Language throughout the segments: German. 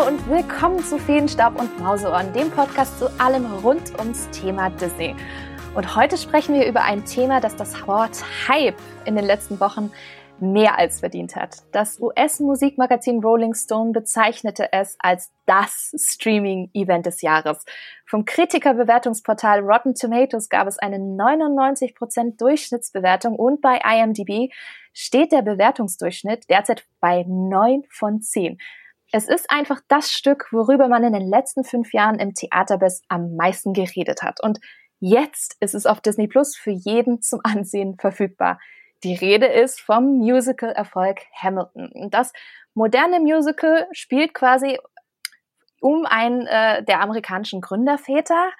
Hallo und willkommen zu Feenstaub und Mauseohren, dem Podcast zu allem rund ums Thema Disney. Und heute sprechen wir über ein Thema, das das Wort Hype in den letzten Wochen mehr als verdient hat. Das US-Musikmagazin Rolling Stone bezeichnete es als das Streaming-Event des Jahres. Vom Kritikerbewertungsportal Rotten Tomatoes gab es eine 99% Durchschnittsbewertung und bei IMDb steht der Bewertungsdurchschnitt derzeit bei 9 von 10. Es ist einfach das Stück, worüber man in den letzten fünf Jahren im Theaterbiss am meisten geredet hat. Und jetzt ist es auf Disney Plus für jeden zum Ansehen verfügbar. Die Rede ist vom Musical-Erfolg Hamilton. Das moderne Musical spielt quasi um einen äh, der amerikanischen Gründerväter,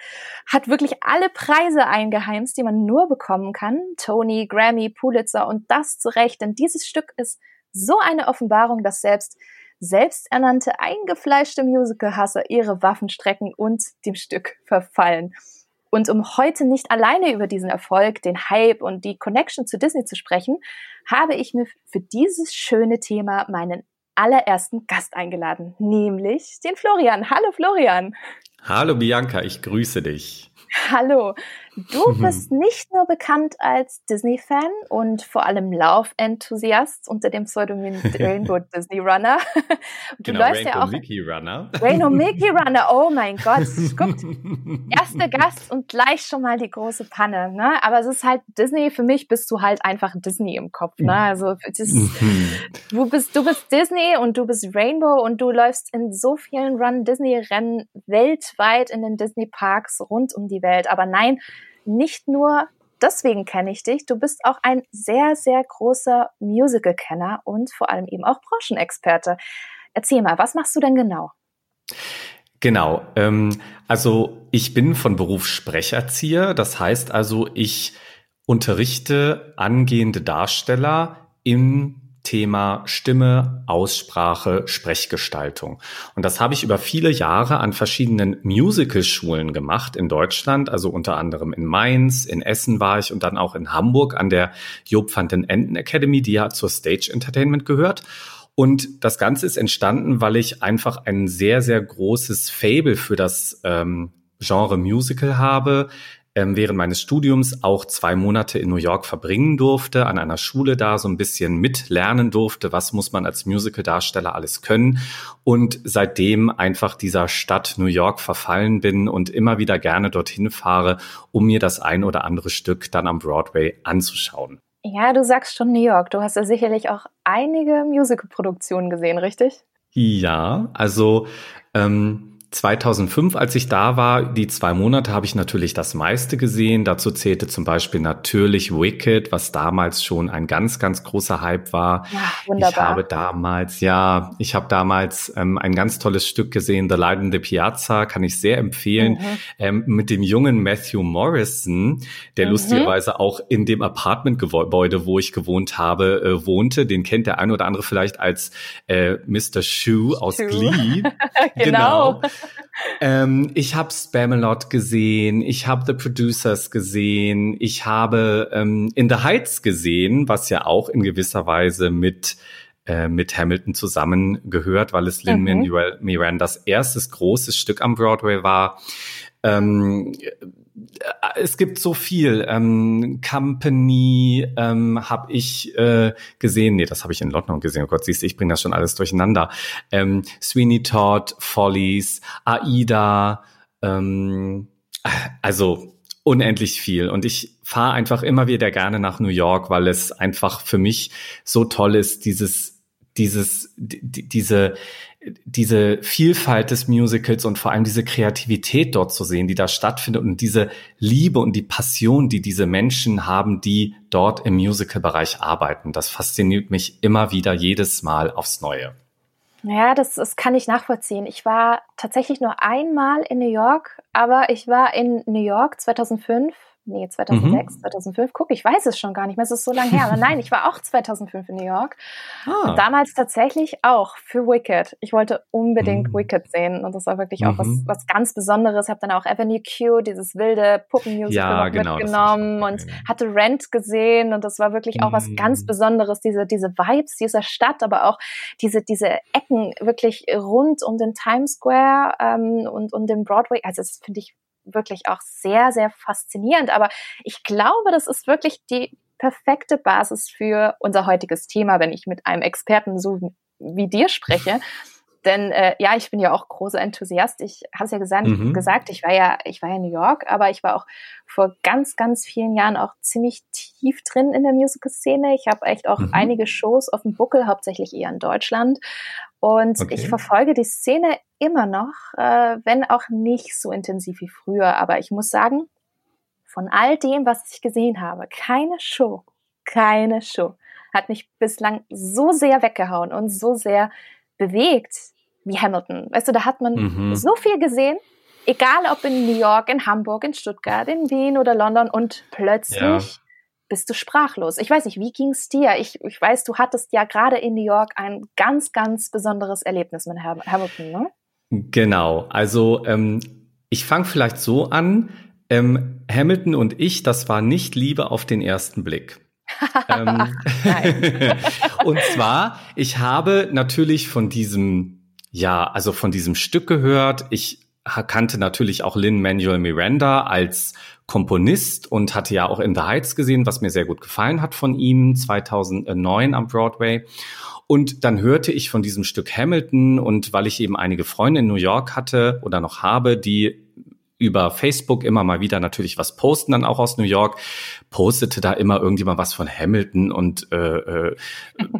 hat wirklich alle Preise eingeheimst, die man nur bekommen kann. Tony, Grammy, Pulitzer und das zu Recht. Denn dieses Stück ist so eine Offenbarung, dass selbst selbsternannte eingefleischte Musical-Hasser ihre Waffen strecken und dem Stück verfallen. Und um heute nicht alleine über diesen Erfolg, den Hype und die Connection zu Disney zu sprechen, habe ich mir für dieses schöne Thema meinen allerersten Gast eingeladen, nämlich den Florian. Hallo Florian. Hallo Bianca, ich grüße dich. Hallo, du bist nicht nur bekannt als Disney-Fan und vor allem Lauf-Enthusiast unter dem Pseudonym Rainbow Disney Runner. Du genau, läufst Rainbow ja auch Mickey Runner. Rainbow Mickey Runner, oh mein Gott. Guckt, erster Gast und gleich schon mal die große Panne. Ne? Aber es ist halt Disney, für mich bist du halt einfach Disney im Kopf. Ne? Also das, du, bist, du bist Disney und du bist Rainbow und du läufst in so vielen Run-Disney-Rennen weltweit in den Disney-Parks rund um die Welt. Aber nein, nicht nur deswegen kenne ich dich. Du bist auch ein sehr, sehr großer Musical-Kenner und vor allem eben auch Branchenexperte. Erzähl mal, was machst du denn genau? Genau, ähm, also ich bin von Beruf Sprecherzieher. Das heißt also, ich unterrichte angehende Darsteller im Thema Stimme, Aussprache, Sprechgestaltung. Und das habe ich über viele Jahre an verschiedenen Musicalschulen gemacht in Deutschland, also unter anderem in Mainz, in Essen war ich und dann auch in Hamburg an der Job van den Enden Academy, die ja zur Stage Entertainment gehört. Und das Ganze ist entstanden, weil ich einfach ein sehr, sehr großes Fable für das ähm, Genre Musical habe während meines Studiums auch zwei Monate in New York verbringen durfte, an einer Schule da so ein bisschen mitlernen durfte, was muss man als Musical-Darsteller alles können und seitdem einfach dieser Stadt New York verfallen bin und immer wieder gerne dorthin fahre, um mir das ein oder andere Stück dann am Broadway anzuschauen. Ja, du sagst schon New York. Du hast ja sicherlich auch einige Musical-Produktionen gesehen, richtig? Ja, also ähm, 2005, als ich da war, die zwei Monate habe ich natürlich das meiste gesehen. Dazu zählte zum Beispiel natürlich Wicked, was damals schon ein ganz, ganz großer Hype war. Ja, wunderbar. Ich habe damals, ja, ich habe damals ähm, ein ganz tolles Stück gesehen, The Light in the Piazza, kann ich sehr empfehlen, mhm. ähm, mit dem jungen Matthew Morrison, der mhm. lustigerweise auch in dem Apartmentgebäude, wo ich gewohnt habe, äh, wohnte. Den kennt der ein oder andere vielleicht als äh, Mr. Shoe aus Shoe. Glee. genau. genau ähm, ich habe Spamalot gesehen, ich habe The Producers gesehen, ich habe ähm, In the Heights gesehen, was ja auch in gewisser Weise mit äh, mit Hamilton zusammengehört, weil es Lin-Manuel mhm. Mirandas erstes großes Stück am Broadway war. Ähm, es gibt so viel. Ähm, Company ähm, habe ich äh, gesehen. Nee, das habe ich in London gesehen. Oh Gott, siehst du, ich bringe das schon alles durcheinander. Ähm, Sweeney Todd, Follies, Aida, ähm, also unendlich viel. Und ich fahre einfach immer wieder gerne nach New York, weil es einfach für mich so toll ist, dieses, dieses, diese diese Vielfalt des Musicals und vor allem diese Kreativität dort zu sehen, die da stattfindet und diese Liebe und die Passion, die diese Menschen haben, die dort im Musical-Bereich arbeiten. Das fasziniert mich immer wieder jedes Mal aufs Neue. Ja, das, das kann ich nachvollziehen. Ich war tatsächlich nur einmal in New York, aber ich war in New York 2005 nee, 2006, mhm. 2005. Guck, ich weiß es schon gar nicht mehr, es ist so lange her. Aber nein, ich war auch 2005 in New York. Ah. Und damals tatsächlich auch für Wicked. Ich wollte unbedingt mhm. Wicked sehen und das war wirklich auch was, mhm. was ganz Besonderes. Ich habe dann auch Avenue Q, dieses wilde Puppenmusical ja, genau, mitgenommen und hatte Rent gesehen und das war wirklich auch was ganz mhm. Besonderes, diese, diese Vibes dieser Stadt, aber auch diese, diese Ecken wirklich rund um den Times Square ähm, und um den Broadway. Also das finde ich wirklich auch sehr, sehr faszinierend. Aber ich glaube, das ist wirklich die perfekte Basis für unser heutiges Thema, wenn ich mit einem Experten so wie dir spreche. Denn äh, ja, ich bin ja auch großer Enthusiast. Ich habe es ja gesagt, mhm. gesagt, ich war ja, ich war ja in New York, aber ich war auch vor ganz, ganz vielen Jahren auch ziemlich tief drin in der Musical-Szene. Ich habe echt auch mhm. einige Shows auf dem Buckel, hauptsächlich eher in Deutschland. Und okay. ich verfolge die Szene immer noch, äh, wenn auch nicht so intensiv wie früher. Aber ich muss sagen, von all dem, was ich gesehen habe, keine Show, keine Show hat mich bislang so sehr weggehauen und so sehr bewegt wie Hamilton. Weißt du, da hat man mhm. so viel gesehen, egal ob in New York, in Hamburg, in Stuttgart, in Wien oder London und plötzlich ja bist du sprachlos. Ich weiß nicht, wie ging's dir? Ich, ich weiß, du hattest ja gerade in New York ein ganz, ganz besonderes Erlebnis mit Hamilton, ne? Genau. Also ähm, ich fange vielleicht so an. Ähm, Hamilton und ich, das war nicht Liebe auf den ersten Blick. ähm, und zwar, ich habe natürlich von diesem, ja, also von diesem Stück gehört. Ich kannte natürlich auch Lin Manuel Miranda als Komponist und hatte ja auch In the Heights gesehen, was mir sehr gut gefallen hat von ihm 2009 am Broadway. Und dann hörte ich von diesem Stück Hamilton und weil ich eben einige Freunde in New York hatte oder noch habe, die über Facebook immer mal wieder natürlich was posten, dann auch aus New York, postete da immer irgendjemand was von Hamilton und äh, äh,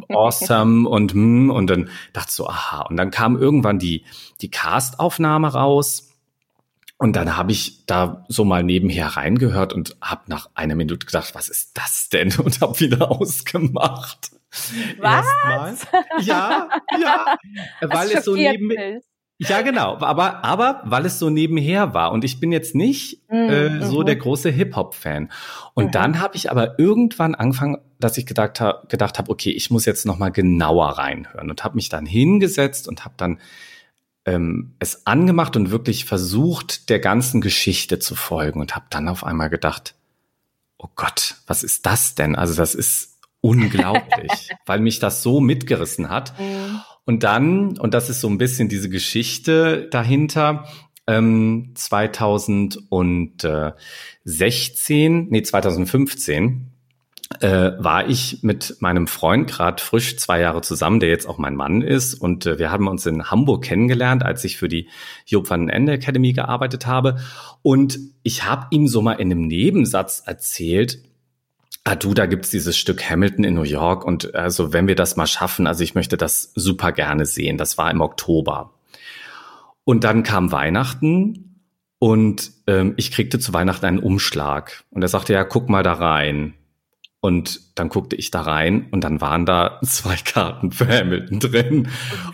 Awesome und hm, und dann dachte so, aha. Und dann kam irgendwann die, die Cast-Aufnahme raus. Und dann habe ich da so mal nebenher reingehört und habe nach einer Minute gedacht, was ist das denn? Und habe wieder ausgemacht. Was? Erstmal. Ja, ja, weil es so neben ja, genau. Aber, aber weil es so nebenher war. Und ich bin jetzt nicht mhm. äh, so mhm. der große Hip-Hop-Fan. Und mhm. dann habe ich aber irgendwann angefangen, dass ich gedacht habe, gedacht hab, okay, ich muss jetzt nochmal genauer reinhören. Und habe mich dann hingesetzt und habe dann ähm, es angemacht und wirklich versucht, der ganzen Geschichte zu folgen. Und habe dann auf einmal gedacht, oh Gott, was ist das denn? Also das ist unglaublich, weil mich das so mitgerissen hat. Mhm. Und dann, und das ist so ein bisschen diese Geschichte dahinter, ähm, 2016, nee, 2015, äh, war ich mit meinem Freund gerade frisch zwei Jahre zusammen, der jetzt auch mein Mann ist. Und äh, wir haben uns in Hamburg kennengelernt, als ich für die Job van Ende Academy gearbeitet habe. Und ich habe ihm so mal in einem Nebensatz erzählt, Ah du, da gibt's dieses Stück Hamilton in New York und also wenn wir das mal schaffen, also ich möchte das super gerne sehen. Das war im Oktober. Und dann kam Weihnachten und ähm, ich kriegte zu Weihnachten einen Umschlag. Und er sagte, ja, guck mal da rein. Und dann guckte ich da rein und dann waren da zwei Karten für Hamilton drin.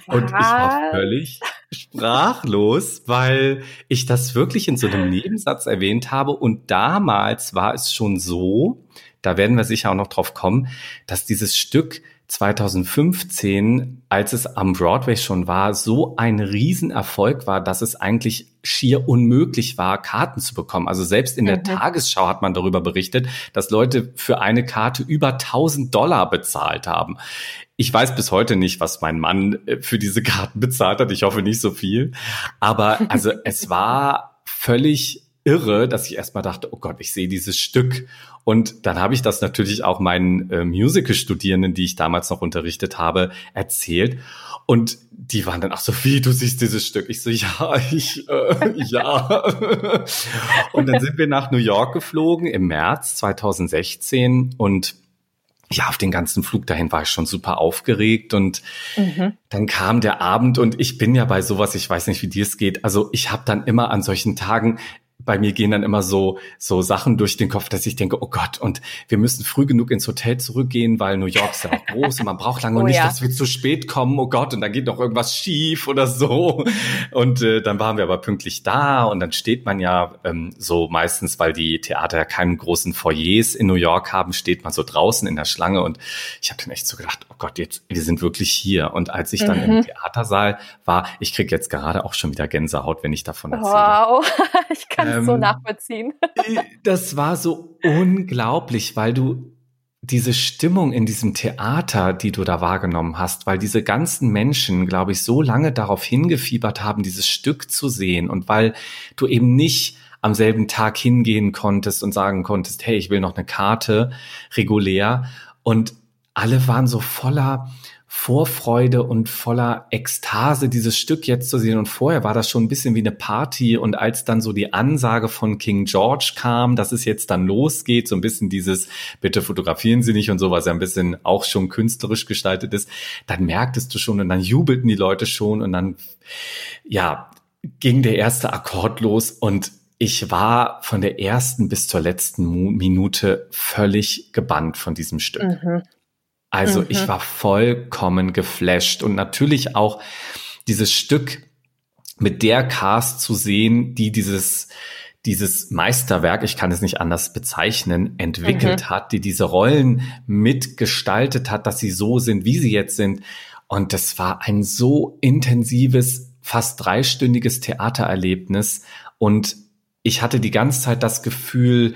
Und ich war völlig sprachlos, weil ich das wirklich in so einem Nebensatz erwähnt habe. Und damals war es schon so, da werden wir sicher auch noch drauf kommen, dass dieses Stück 2015, als es am Broadway schon war, so ein Riesenerfolg war, dass es eigentlich schier unmöglich war, Karten zu bekommen. Also selbst in der mhm. Tagesschau hat man darüber berichtet, dass Leute für eine Karte über 1000 Dollar bezahlt haben. Ich weiß bis heute nicht, was mein Mann äh, für diese Karten bezahlt hat. Ich hoffe nicht so viel. Aber also es war völlig irre, dass ich erstmal dachte, oh Gott, ich sehe dieses Stück. Und dann habe ich das natürlich auch meinen äh, Musical-Studierenden, die ich damals noch unterrichtet habe, erzählt. Und die waren dann auch so, wie, du siehst dieses Stück? Ich so, ja, ich, äh, ja. und dann sind wir nach New York geflogen im März 2016 und ja, auf den ganzen Flug dahin war ich schon super aufgeregt und mhm. dann kam der Abend und ich bin ja bei sowas, ich weiß nicht, wie dir es geht, also ich habe dann immer an solchen Tagen bei mir gehen dann immer so, so Sachen durch den Kopf, dass ich denke, oh Gott, und wir müssen früh genug ins Hotel zurückgehen, weil New York ist ja auch groß und man braucht lange oh, und nicht, ja. dass wir zu spät kommen, oh Gott, und dann geht noch irgendwas schief oder so. Und äh, dann waren wir aber pünktlich da und dann steht man ja ähm, so meistens, weil die Theater ja keinen großen Foyers in New York haben, steht man so draußen in der Schlange und ich habe dann echt so gedacht, oh Gott, jetzt, wir sind wirklich hier. Und als ich dann mhm. im Theatersaal war, ich krieg jetzt gerade auch schon wieder Gänsehaut, wenn ich davon erzähle. Wow, ich kann es ähm, so nachvollziehen. das war so unglaublich, weil du diese Stimmung in diesem Theater, die du da wahrgenommen hast, weil diese ganzen Menschen, glaube ich, so lange darauf hingefiebert haben, dieses Stück zu sehen und weil du eben nicht am selben Tag hingehen konntest und sagen konntest, hey, ich will noch eine Karte regulär und alle waren so voller Vorfreude und voller Ekstase, dieses Stück jetzt zu sehen. Und vorher war das schon ein bisschen wie eine Party. Und als dann so die Ansage von King George kam, dass es jetzt dann losgeht, so ein bisschen dieses, bitte fotografieren Sie nicht und so, was ja ein bisschen auch schon künstlerisch gestaltet ist, dann merktest du schon und dann jubelten die Leute schon und dann, ja, ging der erste Akkord los und ich war von der ersten bis zur letzten Minute völlig gebannt von diesem Stück. Mhm. Also mhm. ich war vollkommen geflasht und natürlich auch dieses Stück mit der Cast zu sehen, die dieses dieses Meisterwerk, ich kann es nicht anders bezeichnen, entwickelt mhm. hat, die diese Rollen mitgestaltet hat, dass sie so sind, wie sie jetzt sind. Und das war ein so intensives, fast dreistündiges Theatererlebnis. Und ich hatte die ganze Zeit das Gefühl,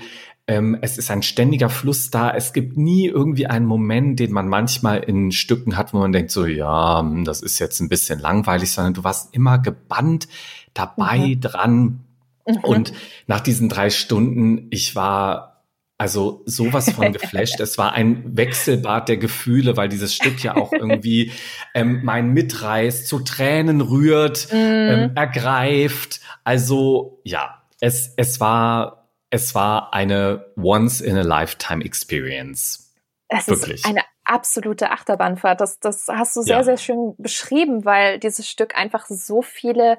ähm, es ist ein ständiger Fluss da. Es gibt nie irgendwie einen Moment, den man manchmal in Stücken hat, wo man denkt, so, ja, hm, das ist jetzt ein bisschen langweilig, sondern du warst immer gebannt dabei mhm. dran. Mhm. Und nach diesen drei Stunden, ich war also sowas von geflasht. es war ein Wechselbad der Gefühle, weil dieses Stück ja auch irgendwie ähm, mein Mitreiß zu Tränen rührt, mhm. ähm, ergreift. Also ja, es, es war es war eine Once-in-a-Lifetime-Experience. Es Wirklich. ist eine absolute Achterbahnfahrt. Das, das hast du sehr, ja. sehr schön beschrieben, weil dieses Stück einfach so viele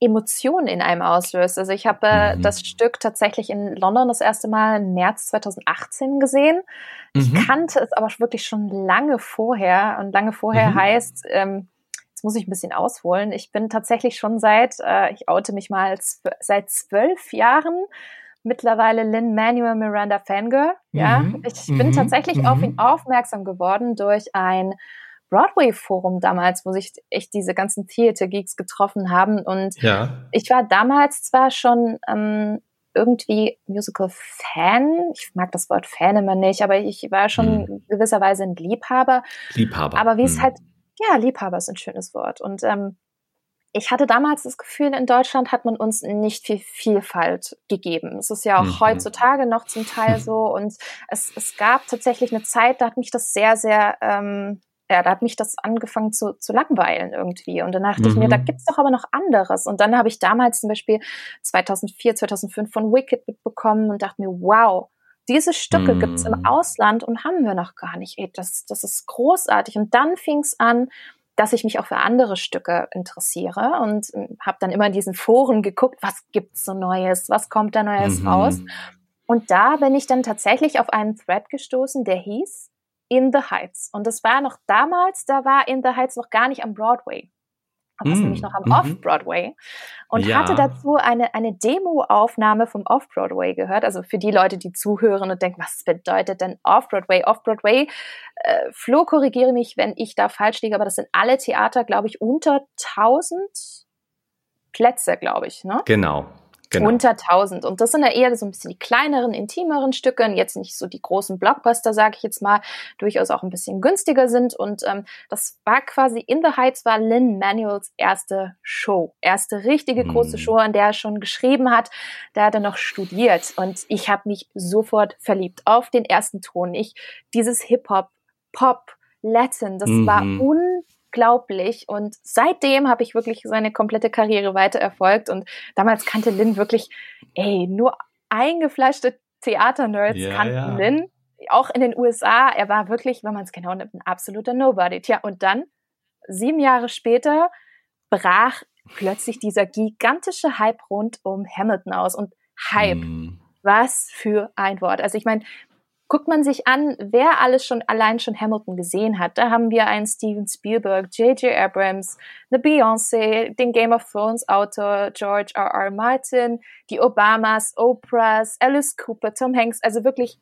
Emotionen in einem auslöst. Also ich habe äh, mhm. das Stück tatsächlich in London das erste Mal im März 2018 gesehen. Ich mhm. kannte es aber wirklich schon lange vorher und lange vorher mhm. heißt, ähm, jetzt muss ich ein bisschen ausholen. Ich bin tatsächlich schon seit, äh, ich oute mich mal, seit zwölf Jahren mittlerweile Lynn Manuel Miranda Fangirl. Ja, mhm. ich bin mhm. tatsächlich mhm. auf ihn aufmerksam geworden durch ein Broadway-Forum damals, wo sich echt diese ganzen Theater-Geeks getroffen haben. Und ja. ich war damals zwar schon ähm, irgendwie Musical-Fan. Ich mag das Wort Fan immer nicht, aber ich war schon mhm. gewisserweise ein Liebhaber. Liebhaber. Aber wie es mhm. halt, ja, Liebhaber ist ein schönes Wort. Und ähm, ich hatte damals das Gefühl, in Deutschland hat man uns nicht viel Vielfalt gegeben. Es ist ja auch mhm. heutzutage noch zum Teil so. Und es, es gab tatsächlich eine Zeit, da hat mich das sehr, sehr, ähm, ja, da hat mich das angefangen zu, zu langweilen irgendwie. Und dann dachte mhm. ich mir, da mhm. gibt's doch aber noch anderes. Und dann habe ich damals zum Beispiel 2004, 2005 von Wicked mitbekommen und dachte mir, wow, diese Stücke mm. gibt's im mhm. Ausland und haben wir noch gar nicht. Ey, das, das ist großartig. Und dann fing's an, dass ich mich auch für andere Stücke interessiere und ähm, habe dann immer in diesen Foren geguckt, was gibt's so Neues, was kommt da Neues mhm. raus. Und da bin ich dann tatsächlich auf einen Thread gestoßen, der hieß In the Heights. Und das war noch damals, da war In the Heights noch gar nicht am Broadway was mm, nämlich noch am mm Off-Broadway und ja. hatte dazu eine, eine Demo-Aufnahme vom Off-Broadway gehört. Also für die Leute, die zuhören und denken, was bedeutet denn Off-Broadway? Off-Broadway, äh, Flo, korrigiere mich, wenn ich da falsch liege, aber das sind alle Theater, glaube ich, unter 1000 Plätze, glaube ich. Ne? Genau. Genau. Unter 1000. Und das sind ja eher so ein bisschen die kleineren, intimeren Stücke und jetzt nicht so die großen Blockbuster, sage ich jetzt mal, durchaus auch ein bisschen günstiger sind. Und ähm, das war quasi In the Heights war Lynn Manuels erste Show. Erste richtige große hm. Show, an der er schon geschrieben hat. Da hat er noch studiert. Und ich habe mich sofort verliebt auf den ersten Ton. Ich, dieses Hip-Hop, Pop, Latin, das mhm. war un unglaublich. Und seitdem habe ich wirklich seine komplette Karriere weiter erfolgt. Und damals kannte Lin wirklich, ey, nur eingefleischte Theaternerds ja, kannten ja. Lin. Auch in den USA. Er war wirklich, wenn man es genau nimmt, ein absoluter Nobody. Tja, und dann, sieben Jahre später, brach plötzlich dieser gigantische Hype rund um Hamilton aus. Und Hype, mm. was für ein Wort. Also ich meine, guckt man sich an, wer alles schon allein schon Hamilton gesehen hat. Da haben wir einen Steven Spielberg, J.J. Abrams, eine Beyoncé, den Game of Thrones Autor George R. R. Martin, die Obamas, Oprahs, Alice Cooper, Tom Hanks, also wirklich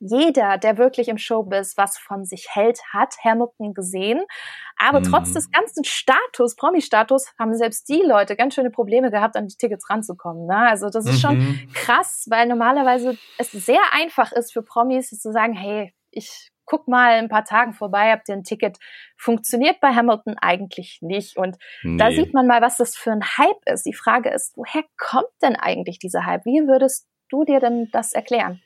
jeder, der wirklich im Showbiz was von sich hält, hat Hamilton gesehen. Aber mhm. trotz des ganzen Status, Promi-Status, haben selbst die Leute ganz schöne Probleme gehabt, an die Tickets ranzukommen. Ne? Also das ist mhm. schon krass, weil normalerweise es sehr einfach ist für Promis zu sagen, hey, ich guck mal ein paar Tagen vorbei, habt ihr ein Ticket. Funktioniert bei Hamilton eigentlich nicht. Und nee. da sieht man mal, was das für ein Hype ist. Die Frage ist, woher kommt denn eigentlich dieser Hype? Wie würdest du dir denn das erklären?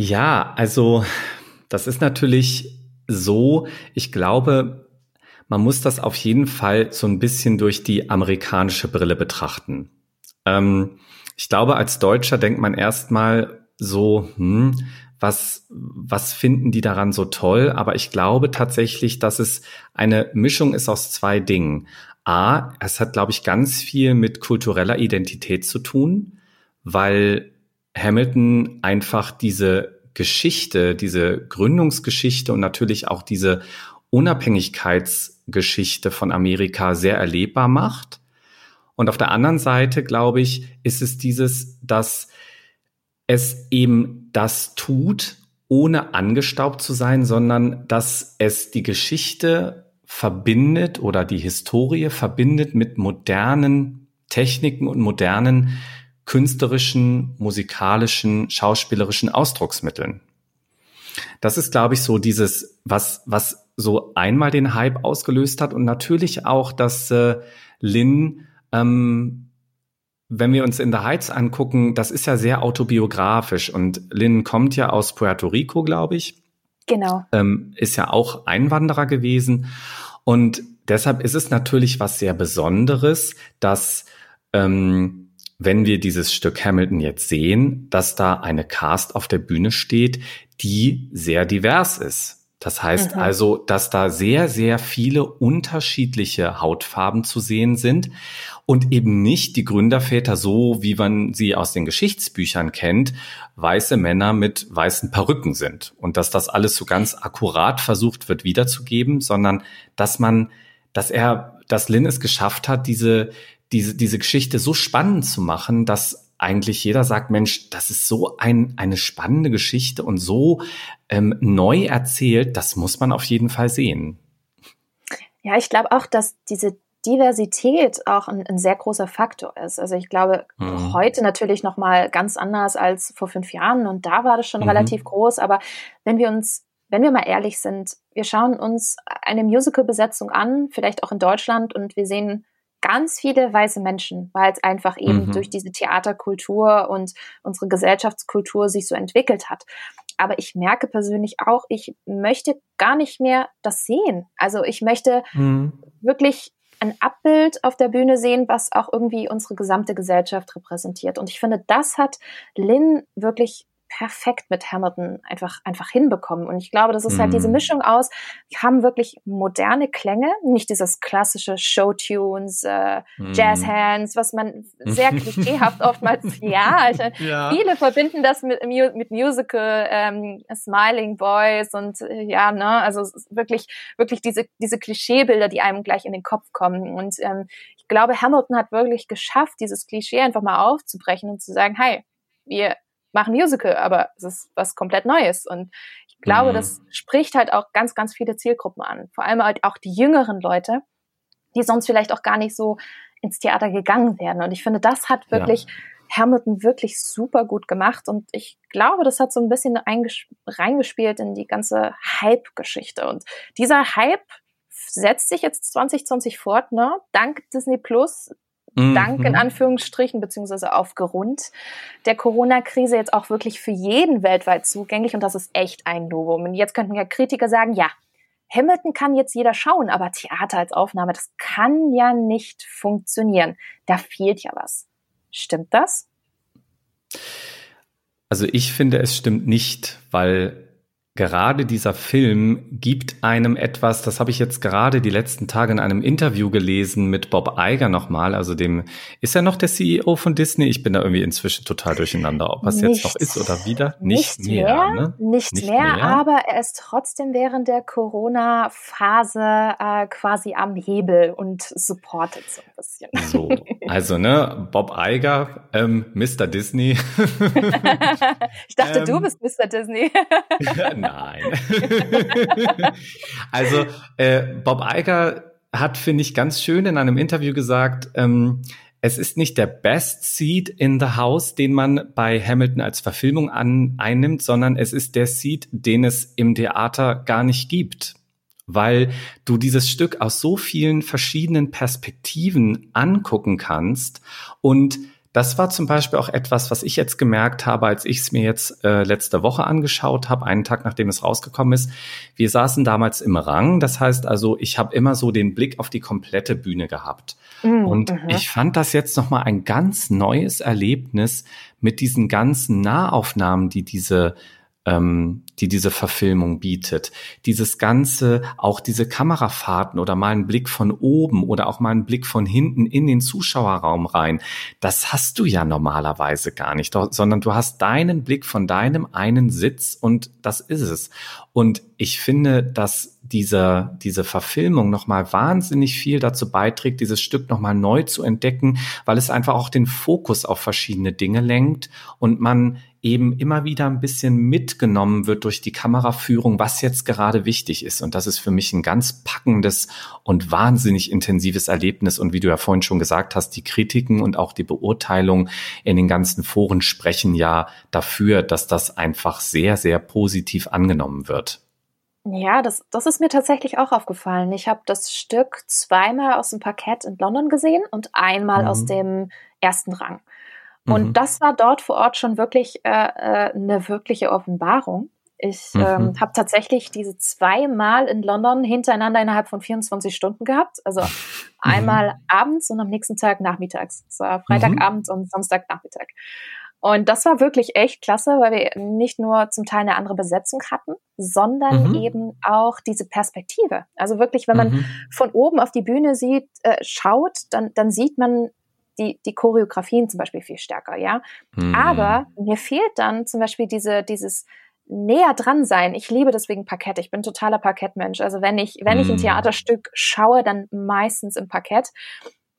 Ja, also das ist natürlich so, ich glaube, man muss das auf jeden Fall so ein bisschen durch die amerikanische Brille betrachten. Ähm, ich glaube, als Deutscher denkt man erstmal so, hm, was, was finden die daran so toll? Aber ich glaube tatsächlich, dass es eine Mischung ist aus zwei Dingen. A, es hat, glaube ich, ganz viel mit kultureller Identität zu tun, weil Hamilton einfach diese Geschichte, diese Gründungsgeschichte und natürlich auch diese Unabhängigkeitsgeschichte von Amerika sehr erlebbar macht. Und auf der anderen Seite, glaube ich, ist es dieses, dass es eben das tut, ohne angestaubt zu sein, sondern dass es die Geschichte verbindet oder die Historie verbindet mit modernen Techniken und modernen künstlerischen, musikalischen, schauspielerischen Ausdrucksmitteln. Das ist, glaube ich, so dieses, was, was so einmal den Hype ausgelöst hat und natürlich auch, dass äh, Lin, ähm, wenn wir uns in The Heights angucken, das ist ja sehr autobiografisch und Lin kommt ja aus Puerto Rico, glaube ich. Genau. Ähm, ist ja auch Einwanderer gewesen und deshalb ist es natürlich was sehr Besonderes, dass ähm, wenn wir dieses Stück Hamilton jetzt sehen, dass da eine Cast auf der Bühne steht, die sehr divers ist. Das heißt mhm. also, dass da sehr, sehr viele unterschiedliche Hautfarben zu sehen sind und eben nicht die Gründerväter so, wie man sie aus den Geschichtsbüchern kennt, weiße Männer mit weißen Perücken sind und dass das alles so ganz akkurat versucht wird wiederzugeben, sondern dass man, dass er, dass Lynn es geschafft hat, diese, diese, diese Geschichte so spannend zu machen, dass eigentlich jeder sagt, Mensch, das ist so ein, eine spannende Geschichte und so ähm, neu erzählt, das muss man auf jeden Fall sehen. Ja, ich glaube auch, dass diese Diversität auch ein, ein, sehr großer Faktor ist. Also ich glaube, mhm. heute natürlich noch mal ganz anders als vor fünf Jahren und da war das schon mhm. relativ groß. Aber wenn wir uns, wenn wir mal ehrlich sind, wir schauen uns eine Musical-Besetzung an, vielleicht auch in Deutschland und wir sehen ganz viele weiße Menschen, weil es einfach eben mhm. durch diese Theaterkultur und unsere Gesellschaftskultur sich so entwickelt hat. Aber ich merke persönlich auch, ich möchte gar nicht mehr das sehen. Also ich möchte mhm. wirklich ein Abbild auf der Bühne sehen, was auch irgendwie unsere gesamte Gesellschaft repräsentiert. Und ich finde, das hat Lynn wirklich perfekt mit Hamilton einfach, einfach hinbekommen. Und ich glaube, das ist halt diese mhm. Mischung aus, wir haben wirklich moderne Klänge, nicht dieses klassische Showtunes, äh, mm. Jazzhands, was man sehr klischeehaft oftmals, ja, also ja, viele verbinden das mit, mit Musical, ähm, Smiling Boys und äh, ja, ne, also wirklich, wirklich diese, diese Klischeebilder, die einem gleich in den Kopf kommen. Und ähm, ich glaube, Hamilton hat wirklich geschafft, dieses Klischee einfach mal aufzubrechen und zu sagen, hey, wir machen Musical, aber es ist was komplett Neues. Und ich glaube, mhm. das spricht halt auch ganz, ganz viele Zielgruppen an. Vor allem halt auch die jüngeren Leute, die sonst vielleicht auch gar nicht so ins Theater gegangen wären. Und ich finde, das hat wirklich ja. Hamilton wirklich super gut gemacht. Und ich glaube, das hat so ein bisschen reingespielt in die ganze Hype-Geschichte. Und dieser Hype setzt sich jetzt 2020 fort, ne? Dank Disney Plus dank in mhm. Anführungsstrichen, beziehungsweise aufgrund der Corona-Krise jetzt auch wirklich für jeden weltweit zugänglich und das ist echt ein Novum. Und jetzt könnten ja Kritiker sagen, ja, Hamilton kann jetzt jeder schauen, aber Theater als Aufnahme, das kann ja nicht funktionieren. Da fehlt ja was. Stimmt das? Also ich finde, es stimmt nicht, weil gerade dieser Film gibt einem etwas, das habe ich jetzt gerade die letzten Tage in einem Interview gelesen mit Bob Iger nochmal, also dem, ist er noch der CEO von Disney? Ich bin da irgendwie inzwischen total durcheinander, ob er es jetzt noch ist oder wieder. Nicht, nicht mehr, mehr ne? nicht, nicht mehr, mehr, aber er ist trotzdem während der Corona-Phase äh, quasi am Hebel und supportet so ein bisschen. So, also ne, Bob Iger, ähm, Mr. Disney. ich dachte, ähm, du bist Mr. Disney. Nein. also äh, Bob Iger hat, finde ich, ganz schön in einem Interview gesagt, ähm, es ist nicht der Best Seat in the House, den man bei Hamilton als Verfilmung an, einnimmt, sondern es ist der Seat, den es im Theater gar nicht gibt. Weil du dieses Stück aus so vielen verschiedenen Perspektiven angucken kannst und das war zum Beispiel auch etwas, was ich jetzt gemerkt habe, als ich es mir jetzt äh, letzte Woche angeschaut habe, einen Tag nachdem es rausgekommen ist. Wir saßen damals im Rang, das heißt also, ich habe immer so den Blick auf die komplette Bühne gehabt. Mm, und mhm. ich fand das jetzt nochmal ein ganz neues Erlebnis mit diesen ganzen Nahaufnahmen, die diese ähm, die diese Verfilmung bietet. Dieses Ganze, auch diese Kamerafahrten oder mal einen Blick von oben oder auch mal einen Blick von hinten in den Zuschauerraum rein, das hast du ja normalerweise gar nicht, sondern du hast deinen Blick von deinem einen Sitz und das ist es. Und ich finde, dass diese, diese Verfilmung nochmal wahnsinnig viel dazu beiträgt, dieses Stück nochmal neu zu entdecken, weil es einfach auch den Fokus auf verschiedene Dinge lenkt und man eben immer wieder ein bisschen mitgenommen wird durch die Kameraführung, was jetzt gerade wichtig ist. Und das ist für mich ein ganz packendes und wahnsinnig intensives Erlebnis. Und wie du ja vorhin schon gesagt hast, die Kritiken und auch die Beurteilung in den ganzen Foren sprechen ja dafür, dass das einfach sehr, sehr positiv angenommen wird. Ja, das, das ist mir tatsächlich auch aufgefallen. Ich habe das Stück zweimal aus dem Parkett in London gesehen und einmal mhm. aus dem ersten Rang. Und mhm. das war dort vor Ort schon wirklich äh, äh, eine wirkliche Offenbarung. Ich mhm. ähm, habe tatsächlich diese zweimal in London hintereinander innerhalb von 24 Stunden gehabt. Also mhm. einmal abends und am nächsten Tag nachmittags. Das war Freitagabend mhm. und Samstagnachmittag. Und das war wirklich echt klasse, weil wir nicht nur zum Teil eine andere Besetzung hatten, sondern mhm. eben auch diese Perspektive. Also wirklich, wenn man mhm. von oben auf die Bühne sieht, äh, schaut, dann, dann sieht man die, die Choreografien zum Beispiel viel stärker, ja. Mhm. Aber mir fehlt dann zum Beispiel diese, dieses näher dran sein. Ich liebe deswegen Parkett. Ich bin totaler Parkettmensch. Also wenn ich, wenn ich ein mhm. Theaterstück schaue, dann meistens im Parkett.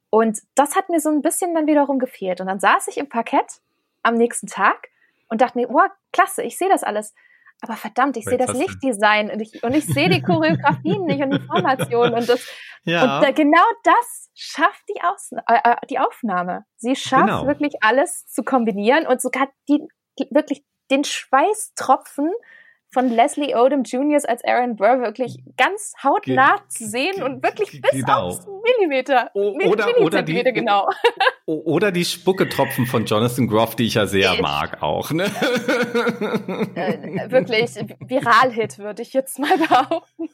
Und das hat mir so ein bisschen dann wiederum gefehlt. Und dann saß ich im Parkett am nächsten Tag und dachte mir, wow, klasse, ich sehe das alles. Aber verdammt, ich sehe das Lichtdesign und ich, und ich sehe die Choreografien nicht und die Formation und das. Ja. Und da, genau das schafft die, Aus, äh, äh, die Aufnahme. Sie schafft genau. wirklich alles zu kombinieren und sogar die, die wirklich den Schweißtropfen von Leslie Odom Jr. als Aaron Burr wirklich ganz hautnah Ge zu sehen und wirklich bis genau. aufs Millimeter. O oder, oder die, genau. Oder die Spucketropfen von Jonathan Groff, die ich ja sehr ich, mag auch. Ne? Äh, wirklich Viral-Hit, würde ich jetzt mal behaupten.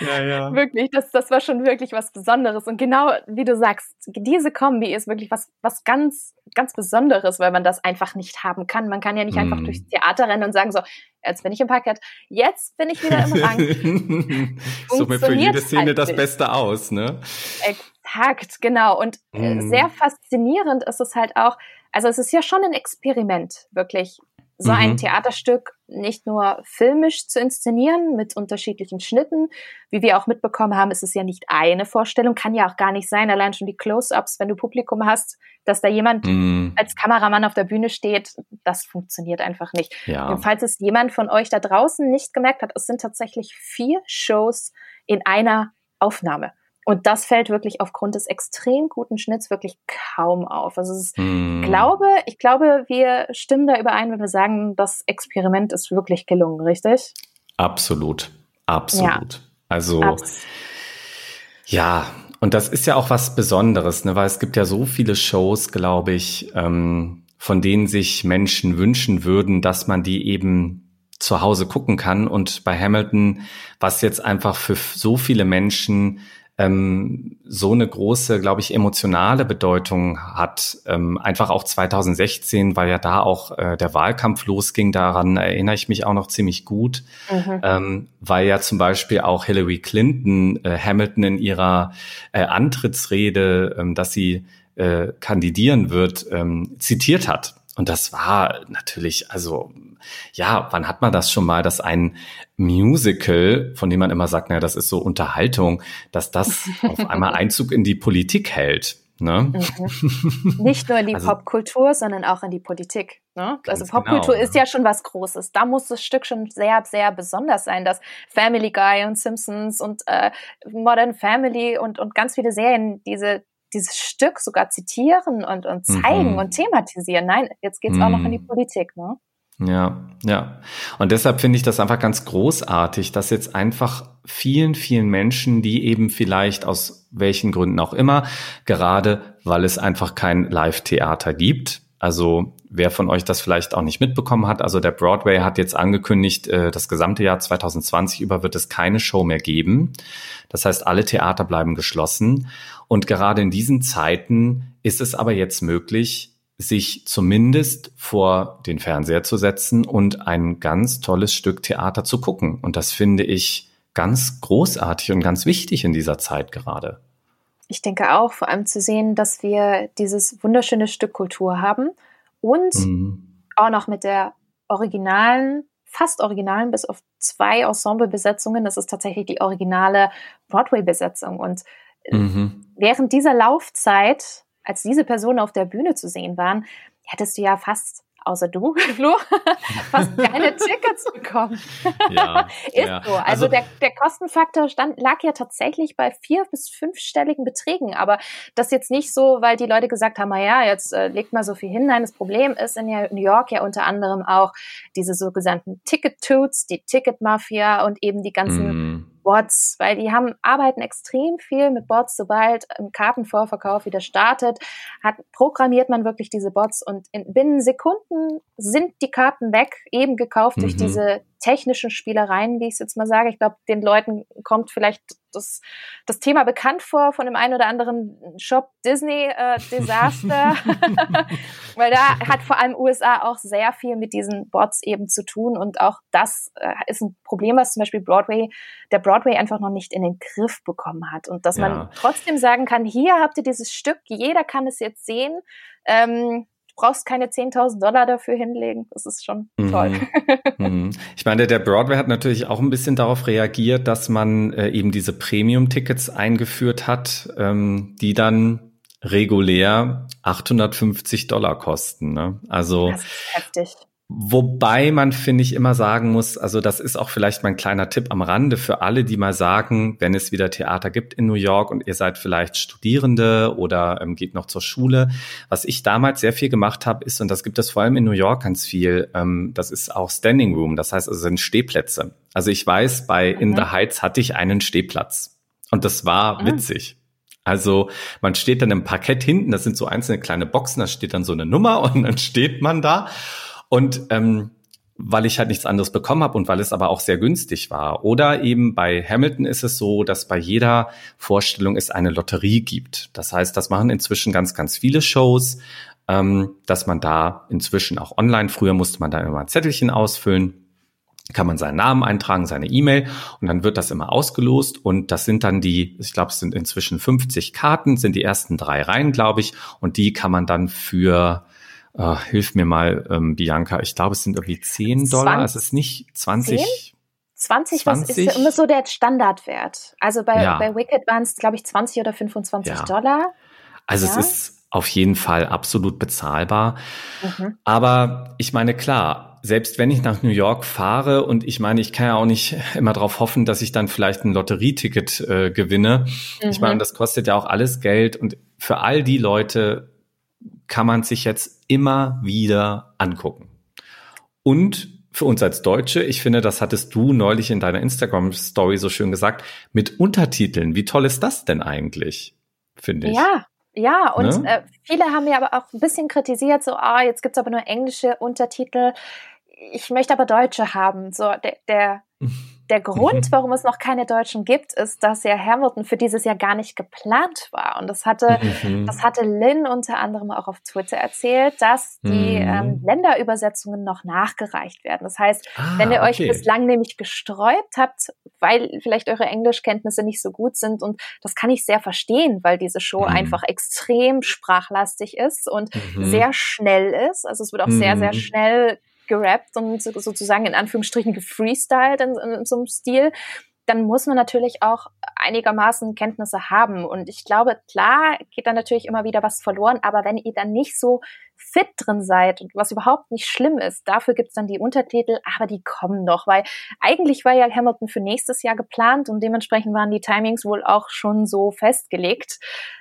ja, ja. Wirklich, das, das war schon wirklich was Besonderes. Und genau wie du sagst, diese Kombi ist wirklich was, was ganz, ganz Besonderes, weil man das einfach nicht haben kann. Man kann ja nicht mm. einfach durchs Theater rennen und sagen so, jetzt bin ich im Parkett, jetzt bin ich wieder im Rang. Such mir für jede Szene halt das Beste aus, ne? Exakt, genau. Und mm. sehr faszinierend ist es halt auch, also es ist ja schon ein Experiment, wirklich so mhm. ein Theaterstück nicht nur filmisch zu inszenieren mit unterschiedlichen Schnitten. Wie wir auch mitbekommen haben, ist es ja nicht eine Vorstellung, kann ja auch gar nicht sein. Allein schon die Close-ups, wenn du Publikum hast, dass da jemand mhm. als Kameramann auf der Bühne steht, das funktioniert einfach nicht. Ja. Und falls es jemand von euch da draußen nicht gemerkt hat, es sind tatsächlich vier Shows in einer Aufnahme. Und das fällt wirklich aufgrund des extrem guten Schnitts wirklich kaum auf. Also ist, mm. glaube, ich glaube, wir stimmen da überein, wenn wir sagen, das Experiment ist wirklich gelungen, richtig? Absolut. Absolut. Ja. Also, Abs ja, und das ist ja auch was Besonderes, ne? weil es gibt ja so viele Shows, glaube ich, ähm, von denen sich Menschen wünschen würden, dass man die eben zu Hause gucken kann. Und bei Hamilton, was jetzt einfach für so viele Menschen ähm, so eine große, glaube ich, emotionale Bedeutung hat. Ähm, einfach auch 2016, weil ja da auch äh, der Wahlkampf losging, daran erinnere ich mich auch noch ziemlich gut, mhm. ähm, weil ja zum Beispiel auch Hillary Clinton äh, Hamilton in ihrer äh, Antrittsrede, ähm, dass sie äh, kandidieren wird, ähm, zitiert hat. Und das war natürlich, also ja, wann hat man das schon mal, dass ein Musical, von dem man immer sagt, naja, das ist so Unterhaltung, dass das auf einmal Einzug in die Politik hält. Ne? Mhm. Nicht nur in die also, Popkultur, sondern auch in die Politik. Ne? Also Popkultur genau, ist ja schon was Großes. Da muss das Stück schon sehr, sehr besonders sein, dass Family Guy und Simpsons und äh, Modern Family und, und ganz viele Serien diese dieses Stück sogar zitieren und, und zeigen mhm. und thematisieren. Nein, jetzt geht's mhm. auch noch in die mhm. Politik, ne? Ja, ja. Und deshalb finde ich das einfach ganz großartig, dass jetzt einfach vielen, vielen Menschen, die eben vielleicht aus welchen Gründen auch immer, gerade weil es einfach kein Live-Theater gibt, also wer von euch das vielleicht auch nicht mitbekommen hat, also der Broadway hat jetzt angekündigt, äh, das gesamte Jahr 2020 über wird es keine Show mehr geben. Das heißt, alle Theater bleiben geschlossen. Und gerade in diesen Zeiten ist es aber jetzt möglich, sich zumindest vor den Fernseher zu setzen und ein ganz tolles Stück Theater zu gucken. Und das finde ich ganz großartig und ganz wichtig in dieser Zeit gerade. Ich denke auch, vor allem zu sehen, dass wir dieses wunderschöne Stück Kultur haben und mhm. auch noch mit der originalen, fast originalen, bis auf zwei Ensemblebesetzungen. Das ist tatsächlich die originale Broadway-Besetzung. Und mhm. während dieser Laufzeit als diese Personen auf der Bühne zu sehen waren, hättest du ja fast außer du, Flo, fast keine Tickets bekommen. Ja, ist ja. so. Also, also, der, der Kostenfaktor stand, lag ja tatsächlich bei vier- bis fünfstelligen Beträgen. Aber das jetzt nicht so, weil die Leute gesagt haben, ja, jetzt äh, legt mal so viel hin. Nein, das Problem ist in New York ja unter anderem auch diese sogenannten Ticket-Toots, die Ticket-Mafia und eben die ganzen mm Bots, weil die haben, arbeiten extrem viel mit Bots. Sobald ein Kartenvorverkauf wieder startet, hat, programmiert man wirklich diese Bots und in binnen Sekunden sind die Karten weg, eben gekauft mhm. durch diese technischen Spielereien, wie ich es jetzt mal sage. Ich glaube, den Leuten kommt vielleicht das, das Thema bekannt vor von dem einen oder anderen Shop Disney äh, Desaster, weil da hat vor allem USA auch sehr viel mit diesen Bots eben zu tun und auch das äh, ist ein Problem, was zum Beispiel Broadway, der Broadway einfach noch nicht in den Griff bekommen hat und dass ja. man trotzdem sagen kann, hier habt ihr dieses Stück, jeder kann es jetzt sehen. Ähm, brauchst keine 10.000 Dollar dafür hinlegen. Das ist schon mhm. toll. Mhm. Ich meine, der Broadway hat natürlich auch ein bisschen darauf reagiert, dass man äh, eben diese Premium-Tickets eingeführt hat, ähm, die dann regulär 850 Dollar kosten. Ne? Also das ist heftig. Wobei man, finde ich, immer sagen muss, also das ist auch vielleicht mein kleiner Tipp am Rande für alle, die mal sagen, wenn es wieder Theater gibt in New York und ihr seid vielleicht Studierende oder ähm, geht noch zur Schule. Was ich damals sehr viel gemacht habe, ist, und das gibt es vor allem in New York ganz viel, ähm, das ist auch Standing Room, das heißt also sind Stehplätze. Also ich weiß, bei mhm. In the Heights hatte ich einen Stehplatz und das war mhm. witzig. Also man steht dann im Parkett hinten, das sind so einzelne kleine Boxen, da steht dann so eine Nummer und dann steht man da und ähm, weil ich halt nichts anderes bekommen habe und weil es aber auch sehr günstig war. Oder eben bei Hamilton ist es so, dass bei jeder Vorstellung es eine Lotterie gibt. Das heißt, das machen inzwischen ganz, ganz viele Shows, ähm, dass man da inzwischen auch online, früher musste man da immer ein Zettelchen ausfüllen, kann man seinen Namen eintragen, seine E-Mail und dann wird das immer ausgelost und das sind dann die, ich glaube, es sind inzwischen 50 Karten, sind die ersten drei Reihen, glaube ich, und die kann man dann für Uh, hilf mir mal, ähm, Bianca. Ich glaube, es sind irgendwie 10 Dollar. 20? Es ist nicht 20. 10? 20, 20, was ist immer so der Standardwert? Also bei, ja. bei Wicked waren es, glaube ich, 20 oder 25 ja. Dollar. Also ja. es ist auf jeden Fall absolut bezahlbar. Mhm. Aber ich meine, klar, selbst wenn ich nach New York fahre und ich meine, ich kann ja auch nicht immer darauf hoffen, dass ich dann vielleicht ein Lotterieticket äh, gewinne. Mhm. Ich meine, das kostet ja auch alles Geld und für all die Leute kann man sich jetzt immer wieder angucken. Und für uns als Deutsche, ich finde, das hattest du neulich in deiner Instagram-Story so schön gesagt, mit Untertiteln. Wie toll ist das denn eigentlich? Finde ich. Ja, ja, und ne? äh, viele haben mir aber auch ein bisschen kritisiert, so, ah, jetzt gibt's aber nur englische Untertitel. Ich möchte aber deutsche haben. So, der, der der Grund, mhm. warum es noch keine Deutschen gibt, ist, dass ja Hamilton für dieses Jahr gar nicht geplant war. Und das hatte, mhm. das hatte Lynn unter anderem auch auf Twitter erzählt, dass die mhm. ähm, Länderübersetzungen noch nachgereicht werden. Das heißt, ah, wenn ihr euch okay. bislang nämlich gesträubt habt, weil vielleicht eure Englischkenntnisse nicht so gut sind, und das kann ich sehr verstehen, weil diese Show mhm. einfach extrem sprachlastig ist und mhm. sehr schnell ist. Also es wird auch sehr, sehr mhm. schnell gerappt und sozusagen in Anführungsstrichen gefreestylt in, in, in so einem Stil, dann muss man natürlich auch einigermaßen Kenntnisse haben. Und ich glaube, klar geht da natürlich immer wieder was verloren, aber wenn ihr dann nicht so fit drin seid und was überhaupt nicht schlimm ist, dafür gibt's dann die Untertitel, aber die kommen noch, weil eigentlich war ja Hamilton für nächstes Jahr geplant und dementsprechend waren die Timings wohl auch schon so festgelegt.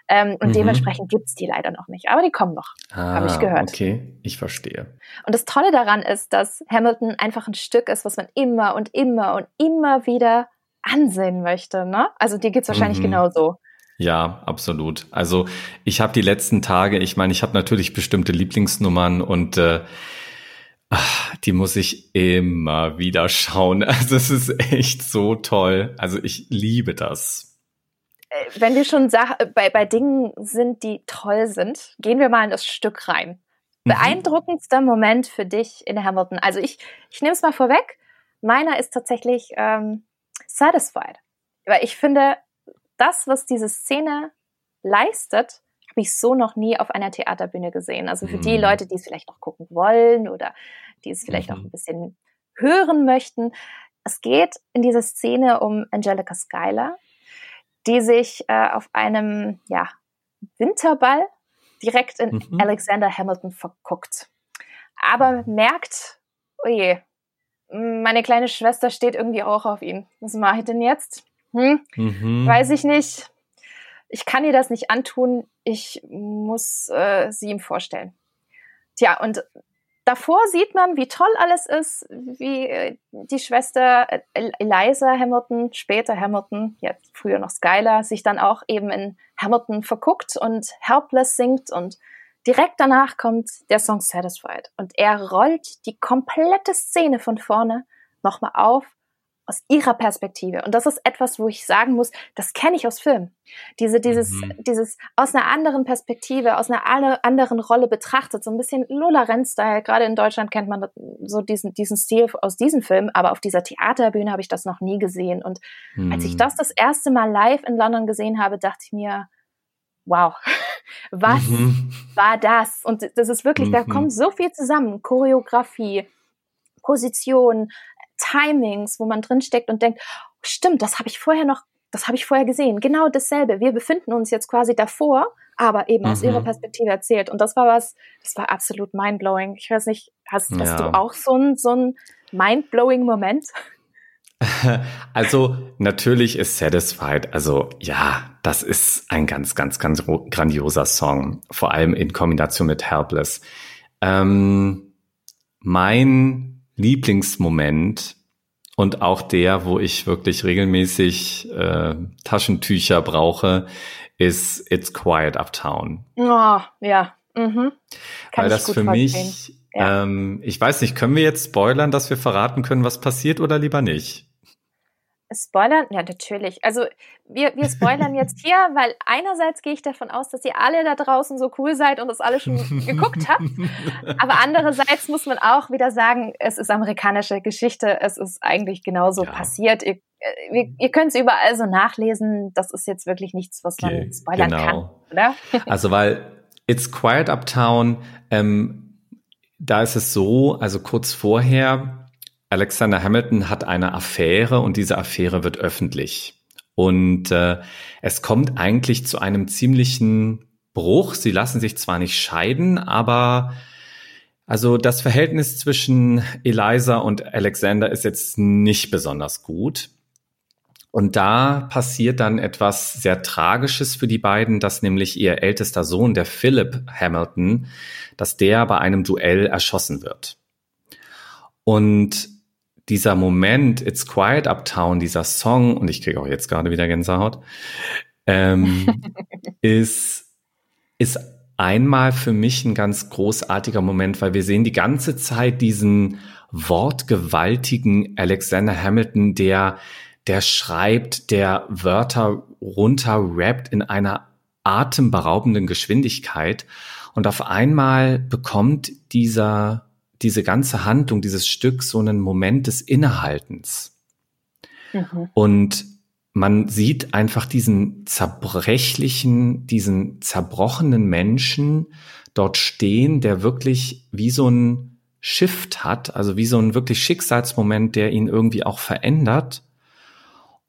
Ähm, und mhm. dementsprechend gibt's die leider noch nicht. Aber die kommen noch, ah, habe ich gehört. Okay, ich verstehe. Und das Tolle daran ist, dass Hamilton einfach ein Stück ist, was man immer und immer und immer wieder ansehen möchte. Ne? Also dir geht's wahrscheinlich mhm. genauso. Ja, absolut. Also ich habe die letzten Tage, ich meine, ich habe natürlich bestimmte Lieblingsnummern und äh, ach, die muss ich immer wieder schauen. Also es ist echt so toll. Also ich liebe das. Äh, wenn wir schon bei, bei Dingen sind, die toll sind, gehen wir mal in das Stück rein. Mhm. Beeindruckendster Moment für dich in Hamilton. Also ich, ich nehme es mal vorweg. Meiner ist tatsächlich ähm, Satisfied. Weil ich finde, das, was diese Szene leistet, habe ich so noch nie auf einer Theaterbühne gesehen. Also für mhm. die Leute, die es vielleicht noch gucken wollen oder die es vielleicht mhm. auch ein bisschen hören möchten. Es geht in dieser Szene um Angelica Schuyler, die sich äh, auf einem ja, Winterball direkt in mhm. Alexander Hamilton verguckt. Aber merkt, oh je, meine kleine Schwester steht irgendwie auch auf ihn. Was mache ich denn jetzt? Hm? Mhm. Weiß ich nicht. Ich kann ihr das nicht antun. Ich muss äh, sie ihm vorstellen. Tja, und davor sieht man, wie toll alles ist, wie äh, die Schwester äh, Eliza Hamilton, später Hamilton, jetzt früher noch Skylar, sich dann auch eben in Hamilton verguckt und Helpless singt und direkt danach kommt der Song Satisfied und er rollt die komplette Szene von vorne nochmal auf aus ihrer Perspektive. Und das ist etwas, wo ich sagen muss, das kenne ich aus Filmen. Diese, dieses, mhm. dieses aus einer anderen Perspektive, aus einer anderen Rolle betrachtet, so ein bisschen Lola Renz-Style. Gerade in Deutschland kennt man so diesen, diesen Stil aus diesem Film, aber auf dieser Theaterbühne habe ich das noch nie gesehen. Und mhm. als ich mhm. das das erste Mal live in London gesehen habe, dachte ich mir, wow, was mhm. war das? Und das ist wirklich, da kommt so viel zusammen. Choreografie, Position, Timings, wo man drinsteckt und denkt, stimmt, das habe ich vorher noch, das habe ich vorher gesehen. Genau dasselbe. Wir befinden uns jetzt quasi davor, aber eben mhm. aus ihrer mhm. Perspektive erzählt. Und das war was, das war absolut mindblowing. Ich weiß nicht, hast, ja. hast du auch so ein, so ein mindblowing Moment? Also natürlich ist Satisfied, also ja, das ist ein ganz, ganz, ganz grandioser Song, vor allem in Kombination mit Helpless. Ähm, mein Lieblingsmoment und auch der, wo ich wirklich regelmäßig äh, Taschentücher brauche, ist It's Quiet Uptown. Oh, ja. Mhm. Weil das für mich, ja. ähm, ich weiß nicht, können wir jetzt spoilern, dass wir verraten können, was passiert oder lieber nicht? Spoilern? Ja, natürlich. Also wir, wir spoilern jetzt hier, weil einerseits gehe ich davon aus, dass ihr alle da draußen so cool seid und das alle schon geguckt habt. Aber andererseits muss man auch wieder sagen, es ist amerikanische Geschichte. Es ist eigentlich genauso ja. passiert. Ihr, ihr, ihr könnt es überall so nachlesen. Das ist jetzt wirklich nichts, was man spoilern genau. kann, oder? Also weil It's Quiet Uptown, ähm, da ist es so, also kurz vorher Alexander Hamilton hat eine Affäre und diese Affäre wird öffentlich. Und äh, es kommt eigentlich zu einem ziemlichen Bruch. Sie lassen sich zwar nicht scheiden, aber also das Verhältnis zwischen Eliza und Alexander ist jetzt nicht besonders gut. Und da passiert dann etwas sehr Tragisches für die beiden, dass nämlich ihr ältester Sohn, der Philip Hamilton, dass der bei einem Duell erschossen wird. Und dieser Moment, It's Quiet Uptown, dieser Song, und ich kriege auch jetzt gerade wieder Gänsehaut, ähm, ist, ist einmal für mich ein ganz großartiger Moment, weil wir sehen die ganze Zeit diesen wortgewaltigen Alexander Hamilton, der, der schreibt, der Wörter runterrappt in einer atemberaubenden Geschwindigkeit. Und auf einmal bekommt dieser, diese ganze Handlung, dieses Stück so einen Moment des Innehaltens. Mhm. Und man sieht einfach diesen zerbrechlichen, diesen zerbrochenen Menschen dort stehen, der wirklich wie so ein Shift hat, also wie so ein wirklich Schicksalsmoment, der ihn irgendwie auch verändert.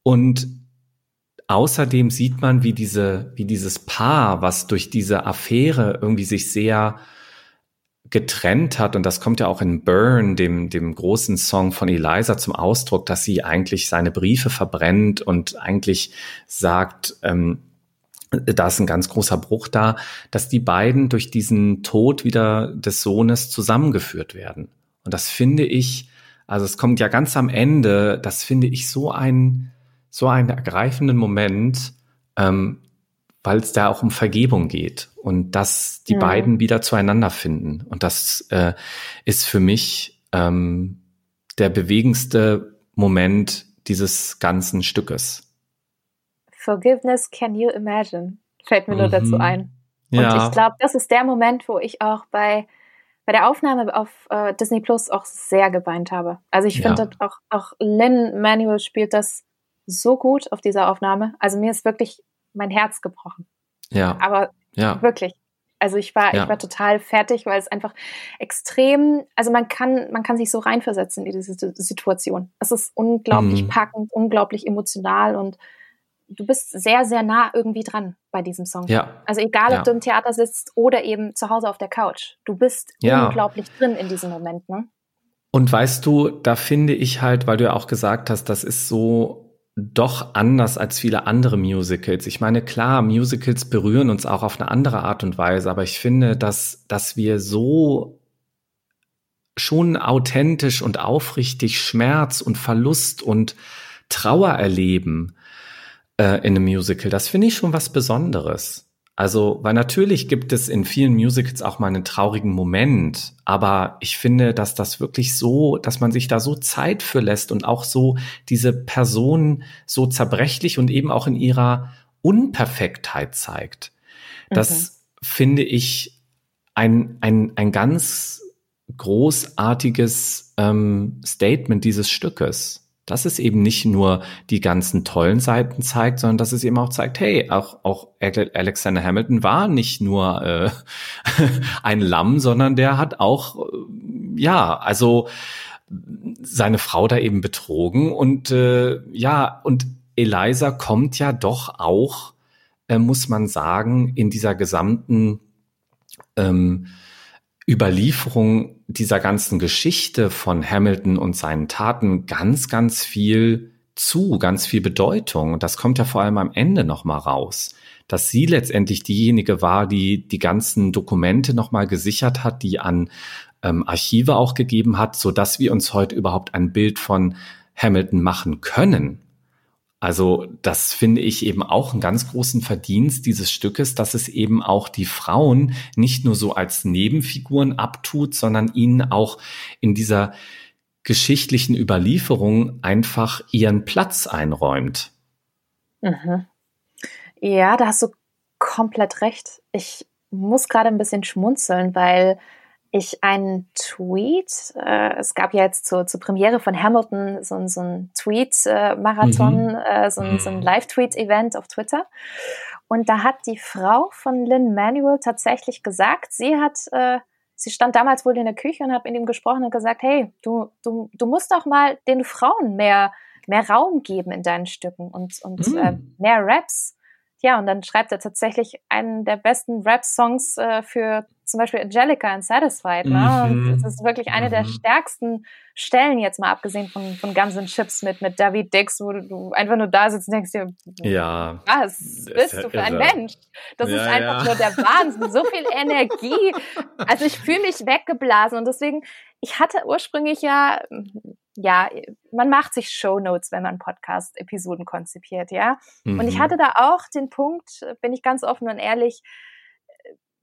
Und außerdem sieht man, wie diese, wie dieses Paar, was durch diese Affäre irgendwie sich sehr getrennt hat, und das kommt ja auch in Burn, dem, dem großen Song von Eliza zum Ausdruck, dass sie eigentlich seine Briefe verbrennt und eigentlich sagt, ähm, da ist ein ganz großer Bruch da, dass die beiden durch diesen Tod wieder des Sohnes zusammengeführt werden. Und das finde ich, also es kommt ja ganz am Ende, das finde ich so ein, so einen ergreifenden Moment, ähm, weil es da auch um Vergebung geht und dass die ja. beiden wieder zueinander finden. Und das äh, ist für mich ähm, der bewegendste Moment dieses ganzen Stückes. Forgiveness can you imagine? Fällt mir mhm. nur dazu ein. Und ja. ich glaube, das ist der Moment, wo ich auch bei, bei der Aufnahme auf äh, Disney Plus auch sehr geweint habe. Also ich finde ja. auch, auch Lynn Manuel spielt das so gut auf dieser Aufnahme. Also mir ist wirklich mein Herz gebrochen. Ja. Aber ja. wirklich. Also ich war, ja. ich war total fertig, weil es einfach extrem, also man kann, man kann sich so reinversetzen in diese Situation. Es ist unglaublich mhm. packend, unglaublich emotional und du bist sehr, sehr nah irgendwie dran bei diesem Song. Ja. Also egal, ob ja. du im Theater sitzt oder eben zu Hause auf der Couch. Du bist ja. unglaublich drin in diesem Moment, ne? Und weißt du, da finde ich halt, weil du ja auch gesagt hast, das ist so doch anders als viele andere Musicals. Ich meine, klar, Musicals berühren uns auch auf eine andere Art und Weise, aber ich finde, dass, dass wir so schon authentisch und aufrichtig Schmerz und Verlust und Trauer erleben äh, in einem Musical, das finde ich schon was Besonderes. Also, weil natürlich gibt es in vielen Musicals auch mal einen traurigen Moment, aber ich finde, dass das wirklich so, dass man sich da so Zeit für lässt und auch so diese Person so zerbrechlich und eben auch in ihrer Unperfektheit zeigt. Das okay. finde ich ein, ein, ein ganz großartiges ähm, Statement dieses Stückes dass es eben nicht nur die ganzen tollen Seiten zeigt, sondern dass es eben auch zeigt, hey, auch, auch Alexander Hamilton war nicht nur äh, ein Lamm, sondern der hat auch, äh, ja, also seine Frau da eben betrogen und äh, ja, und Eliza kommt ja doch auch, äh, muss man sagen, in dieser gesamten ähm, Überlieferung dieser ganzen Geschichte von Hamilton und seinen Taten ganz, ganz viel zu, ganz viel Bedeutung. Und das kommt ja vor allem am Ende nochmal raus, dass sie letztendlich diejenige war, die die ganzen Dokumente nochmal gesichert hat, die an ähm, Archive auch gegeben hat, so dass wir uns heute überhaupt ein Bild von Hamilton machen können. Also das finde ich eben auch einen ganz großen Verdienst dieses Stückes, dass es eben auch die Frauen nicht nur so als Nebenfiguren abtut, sondern ihnen auch in dieser geschichtlichen Überlieferung einfach ihren Platz einräumt. Mhm. Ja, da hast du komplett recht. Ich muss gerade ein bisschen schmunzeln, weil ich einen Tweet, äh, es gab ja jetzt zur, zur Premiere von Hamilton so, so ein Tweet-Marathon, mhm. äh, so, ein, so ein mhm. Live-Tweet-Event auf Twitter. Und da hat die Frau von Lynn Manuel tatsächlich gesagt, sie hat, äh, sie stand damals wohl in der Küche und hat mit ihm gesprochen und gesagt, hey, du, du, du musst doch mal den Frauen mehr, mehr Raum geben in deinen Stücken und, und mhm. äh, mehr Raps. Ja, und dann schreibt er tatsächlich einen der besten Rap-Songs äh, für zum Beispiel Angelica and Satisfied. Ne? Mhm. Das ist wirklich eine mhm. der stärksten Stellen, jetzt mal abgesehen von, von Guns N' Chips mit, mit David Dix, wo du einfach nur da sitzt und denkst dir, ja, was bist du für ein Mensch? Das ja, ist einfach ja. nur der Wahnsinn, so viel Energie. Also ich fühle mich weggeblasen und deswegen, ich hatte ursprünglich ja, ja, man macht sich Shownotes, wenn man Podcast-Episoden konzipiert, ja. Mhm. Und ich mhm. hatte da auch den Punkt, bin ich ganz offen und ehrlich,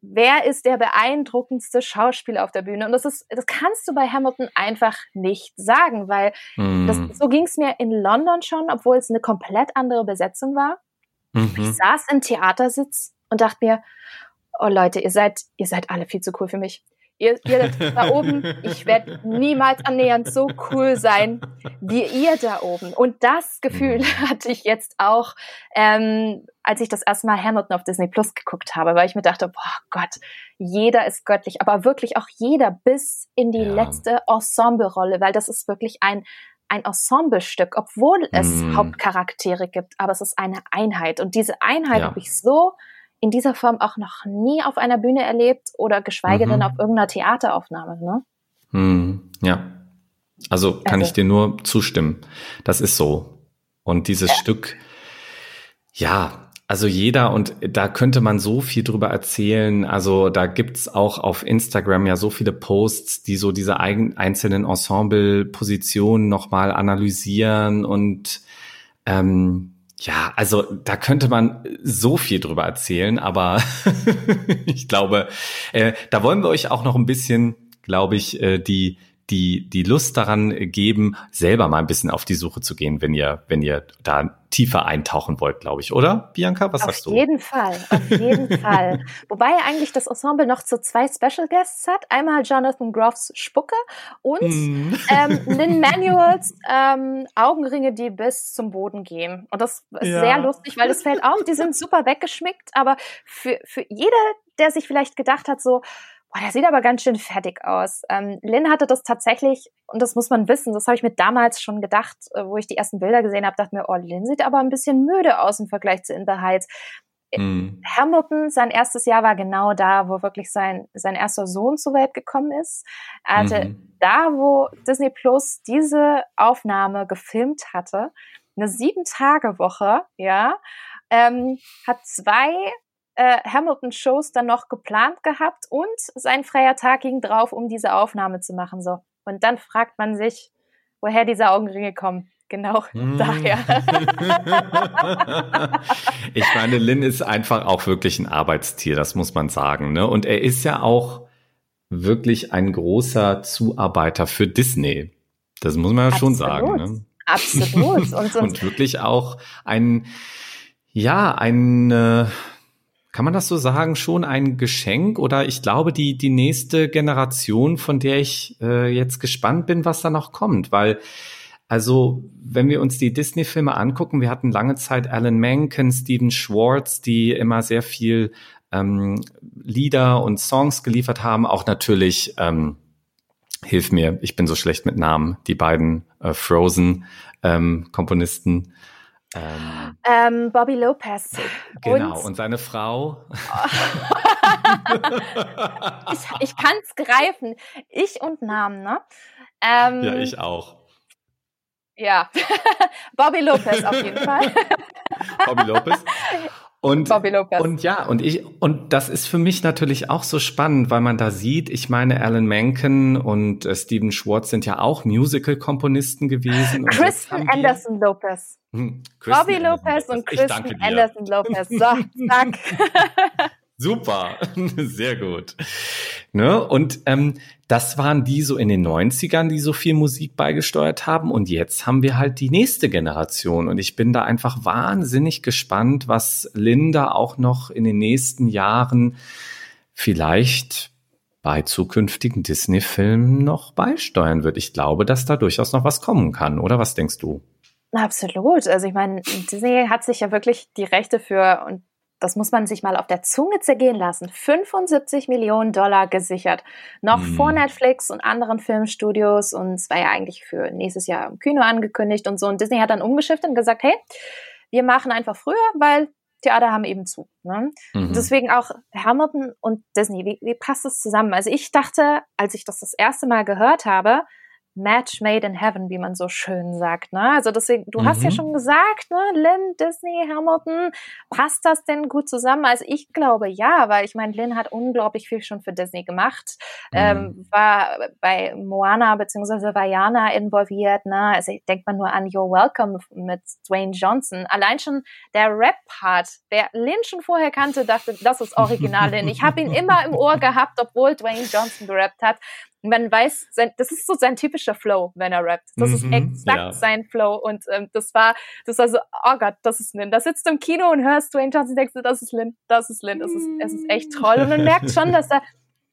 wer ist der beeindruckendste Schauspieler auf der Bühne? Und das ist, das kannst du bei Hamilton einfach nicht sagen, weil mm. das, so ging es mir in London schon, obwohl es eine komplett andere Besetzung war. Mhm. Ich saß im Theatersitz und dachte mir, oh Leute, ihr seid, ihr seid alle viel zu cool für mich. Ihr, ihr da oben, ich werde niemals annähernd so cool sein wie ihr da oben. Und das Gefühl mhm. hatte ich jetzt auch, ähm, als ich das erste Mal Hamilton auf Disney Plus geguckt habe, weil ich mir dachte, boah Gott, jeder ist göttlich, aber wirklich auch jeder bis in die ja. letzte Ensemble-Rolle, weil das ist wirklich ein ein Ensemblestück, obwohl es mm. Hauptcharaktere gibt, aber es ist eine Einheit. Und diese Einheit ja. habe ich so in dieser Form auch noch nie auf einer Bühne erlebt oder geschweige mhm. denn auf irgendeiner Theateraufnahme. Ne? Mhm. Ja, also kann also. ich dir nur zustimmen. Das ist so. Und dieses ja. Stück, ja, also jeder, und da könnte man so viel drüber erzählen. Also da gibt's auch auf Instagram ja so viele Posts, die so diese eigen, einzelnen Ensemble-Positionen nochmal analysieren und ähm, ja, also da könnte man so viel drüber erzählen, aber ich glaube, äh, da wollen wir euch auch noch ein bisschen, glaube ich, äh, die die die Lust daran geben, selber mal ein bisschen auf die Suche zu gehen, wenn ihr wenn ihr da tiefer eintauchen wollt, glaube ich, oder Bianca? Was auf sagst du? Auf jeden Fall, auf jeden Fall. Wobei eigentlich das Ensemble noch so zwei Special Guests hat. Einmal Jonathan Groffs Spucke und mm. ähm, Lynn Manuels ähm, Augenringe, die bis zum Boden gehen. Und das ist ja. sehr lustig, weil es fällt auf, die sind super weggeschmickt, aber für, für jeder, der sich vielleicht gedacht hat, so, Boah, der sieht aber ganz schön fertig aus. Ähm, Lynn hatte das tatsächlich, und das muss man wissen, das habe ich mir damals schon gedacht, äh, wo ich die ersten Bilder gesehen habe, dachte mir, oh, Lynn sieht aber ein bisschen müde aus im Vergleich zu In the Heights. Mm. Hamilton, sein erstes Jahr war genau da, wo wirklich sein, sein erster Sohn zur Welt gekommen ist. Er hatte mhm. da, wo Disney Plus diese Aufnahme gefilmt hatte, eine Sieben-Tage-Woche, ja, ähm, hat zwei äh, Hamilton-Shows dann noch geplant gehabt und sein freier Tag ging drauf, um diese Aufnahme zu machen. So. Und dann fragt man sich, woher diese Augenringe kommen. Genau, mm. daher. ich meine, Lynn ist einfach auch wirklich ein Arbeitstier, das muss man sagen. Ne? Und er ist ja auch wirklich ein großer Zuarbeiter für Disney. Das muss man ja Absolut. schon sagen. Ne? Absolut. Und, und, und, wirklich auch ein, ja, ein, äh, kann man das so sagen, schon ein Geschenk? Oder ich glaube, die, die nächste Generation, von der ich äh, jetzt gespannt bin, was da noch kommt, weil also, wenn wir uns die Disney-Filme angucken, wir hatten lange Zeit Alan Menken, Steven Schwartz, die immer sehr viel ähm, Lieder und Songs geliefert haben, auch natürlich, ähm, hilf mir, ich bin so schlecht mit Namen, die beiden äh, Frozen-Komponisten. Ähm, ähm, ähm, Bobby Lopez. Genau, und, und seine Frau. ich ich kann es greifen. Ich und Namen, ne? Ähm, ja, ich auch. Ja, Bobby Lopez auf jeden Fall. Bobby Lopez. Und, und ja, und ich, und das ist für mich natürlich auch so spannend, weil man da sieht, ich meine, Alan Menken und äh, Steven Schwartz sind ja auch Musical-Komponisten gewesen. Kristen Anderson Lopez. Hm, Bobby Lopez und Kristen Anderson Lopez. So, zack. Super, sehr gut. Ne? Und ähm, das waren die so in den 90ern, die so viel Musik beigesteuert haben. Und jetzt haben wir halt die nächste Generation. Und ich bin da einfach wahnsinnig gespannt, was Linda auch noch in den nächsten Jahren vielleicht bei zukünftigen Disney-Filmen noch beisteuern wird. Ich glaube, dass da durchaus noch was kommen kann. Oder was denkst du? Absolut. Also ich meine, Disney hat sich ja wirklich die Rechte für, und das muss man sich mal auf der Zunge zergehen lassen, 75 Millionen Dollar gesichert. Noch mhm. vor Netflix und anderen Filmstudios und es war ja eigentlich für nächstes Jahr im Kino angekündigt und so. Und Disney hat dann umgeschiftet und gesagt, hey, wir machen einfach früher, weil Theater haben eben zu. Ne? Mhm. Deswegen auch Hamilton und Disney, wie, wie passt das zusammen? Also ich dachte, als ich das das erste Mal gehört habe, Match made in heaven, wie man so schön sagt. Ne? Also deswegen, du mhm. hast ja mhm. schon gesagt, ne, Lynn, Disney, Hamilton, passt das denn gut zusammen? Also ich glaube ja, weil ich meine, Lynn hat unglaublich viel schon für Disney gemacht, mhm. ähm, war bei Moana beziehungsweise Vajana involviert. Ne? Also ich denkt man nur an You're Welcome mit Dwayne Johnson. Allein schon der Rap-Part, wer Lynn schon vorher kannte, dachte, das ist original Lynn. Ich habe ihn immer im Ohr gehabt, obwohl Dwayne Johnson gerappt hat man weiß, sein, das ist so sein typischer Flow, wenn er rappt. Das mhm, ist exakt ja. sein Flow. Und ähm, das war, das war so, oh Gott, das ist Lynn. Da sitzt du im Kino und hörst Dwayne Johnson, denkst du, das ist Lynn, das ist Lynn, das ist, es ist echt toll. Und man merkt schon, dass da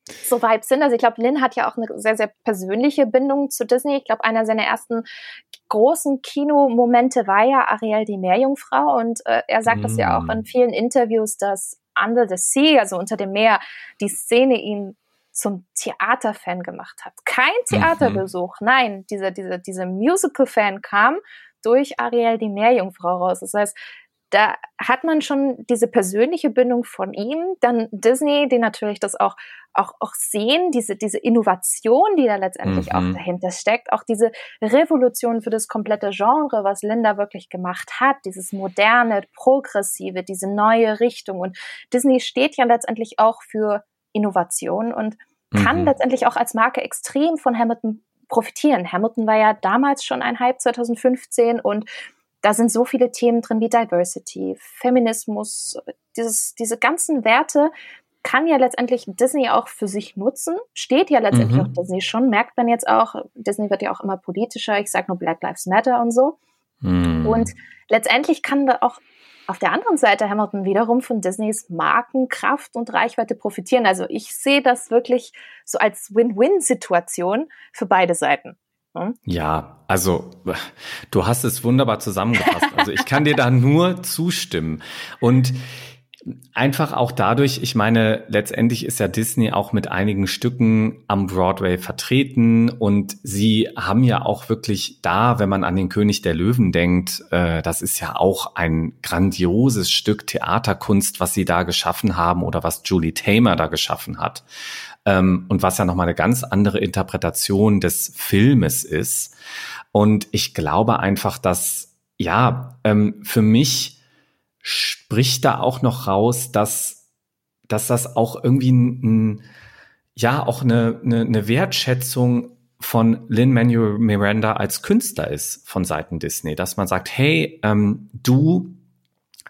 so Vibes sind. Also ich glaube, Lynn hat ja auch eine sehr, sehr persönliche Bindung zu Disney. Ich glaube, einer seiner ersten großen Kinomomente war ja Ariel die Meerjungfrau. Und äh, er sagt mm. das ja auch in vielen Interviews, dass Under the Sea, also unter dem Meer, die Szene ihn zum Theaterfan gemacht hat. Kein. Theaterbesuch, mhm. nein, dieser, dieser, dieser Musical-Fan kam durch Ariel die Meerjungfrau raus. Das heißt, da hat man schon diese persönliche Bindung von ihm, dann Disney, die natürlich das auch auch, auch sehen, diese, diese Innovation, die da letztendlich mhm. auch dahinter steckt, auch diese Revolution für das komplette Genre, was Linda wirklich gemacht hat, dieses moderne, progressive, diese neue Richtung. Und Disney steht ja letztendlich auch für Innovation und kann mhm. letztendlich auch als Marke extrem von Hamilton profitieren. Hamilton war ja damals schon ein Hype 2015 und da sind so viele Themen drin wie Diversity, Feminismus, dieses, diese ganzen Werte kann ja letztendlich Disney auch für sich nutzen, steht ja letztendlich mhm. auch Disney schon, merkt man jetzt auch, Disney wird ja auch immer politischer, ich sage nur Black Lives Matter und so. Mhm. Und letztendlich kann da auch auf der anderen Seite Hamilton wiederum von Disneys Markenkraft und Reichweite profitieren. Also ich sehe das wirklich so als Win-Win-Situation für beide Seiten. Hm? Ja, also du hast es wunderbar zusammengefasst. Also ich kann dir da nur zustimmen. Und Einfach auch dadurch, ich meine, letztendlich ist ja Disney auch mit einigen Stücken am Broadway vertreten und sie haben ja auch wirklich da, wenn man an den König der Löwen denkt, äh, das ist ja auch ein grandioses Stück Theaterkunst, was sie da geschaffen haben oder was Julie Tamer da geschaffen hat. Ähm, und was ja nochmal eine ganz andere Interpretation des Filmes ist. Und ich glaube einfach, dass, ja, ähm, für mich, spricht da auch noch raus, dass, dass das auch irgendwie ein, ein ja, auch eine, eine, eine Wertschätzung von Lin-Manuel Miranda als Künstler ist von Seiten Disney, dass man sagt, hey, ähm, du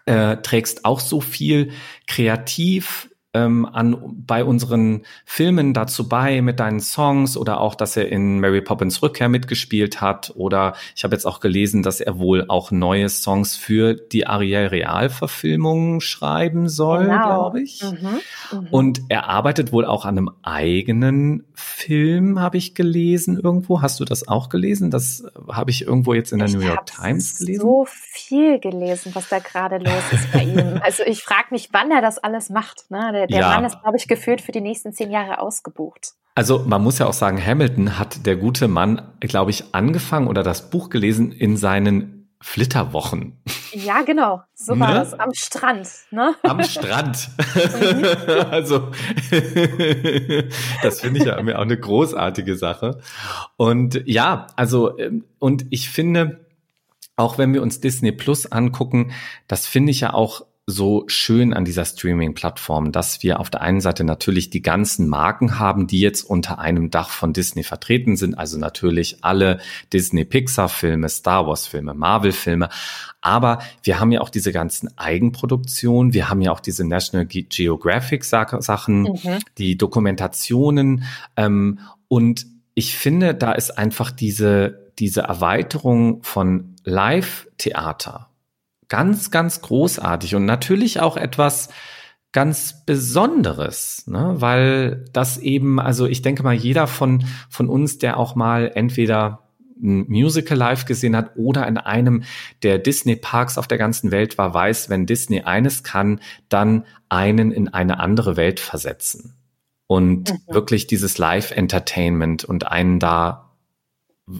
äh, trägst auch so viel kreativ ähm, an, bei unseren Filmen dazu bei mit deinen Songs oder auch, dass er in Mary Poppins Rückkehr mitgespielt hat oder ich habe jetzt auch gelesen, dass er wohl auch neue Songs für die Ariel Real Verfilmung schreiben soll, genau. glaube ich. Mhm. Mhm. Und er arbeitet wohl auch an einem eigenen Film, habe ich gelesen irgendwo. Hast du das auch gelesen? Das habe ich irgendwo jetzt in der ich New York Times gelesen. So viel gelesen, was da gerade los ist bei ihm. Also ich frage mich, wann er das alles macht. Ne? Der, der ja. Mann ist, glaube ich, gefühlt für die nächsten zehn Jahre ausgebucht. Also man muss ja auch sagen, Hamilton hat der gute Mann, glaube ich, angefangen oder das Buch gelesen in seinen Flitterwochen. Ja, genau. So war ne? das. Am Strand. Ne? Am Strand. Mhm. also, das finde ich ja auch eine großartige Sache. Und ja, also, ähm, und ich finde, auch wenn wir uns Disney Plus angucken, das finde ich ja auch so schön an dieser Streaming-Plattform, dass wir auf der einen Seite natürlich die ganzen Marken haben, die jetzt unter einem Dach von Disney vertreten sind, also natürlich alle Disney-Pixar-Filme, Star Wars-Filme, Marvel-Filme, aber wir haben ja auch diese ganzen Eigenproduktionen, wir haben ja auch diese National Geographic-Sachen, mhm. die Dokumentationen. Ähm, und ich finde, da ist einfach diese, diese Erweiterung von Live-Theater ganz, ganz großartig und natürlich auch etwas ganz Besonderes, ne? weil das eben, also ich denke mal, jeder von, von uns, der auch mal entweder ein Musical live gesehen hat oder in einem der Disney Parks auf der ganzen Welt war, weiß, wenn Disney eines kann, dann einen in eine andere Welt versetzen. Und mhm. wirklich dieses Live-Entertainment und einen da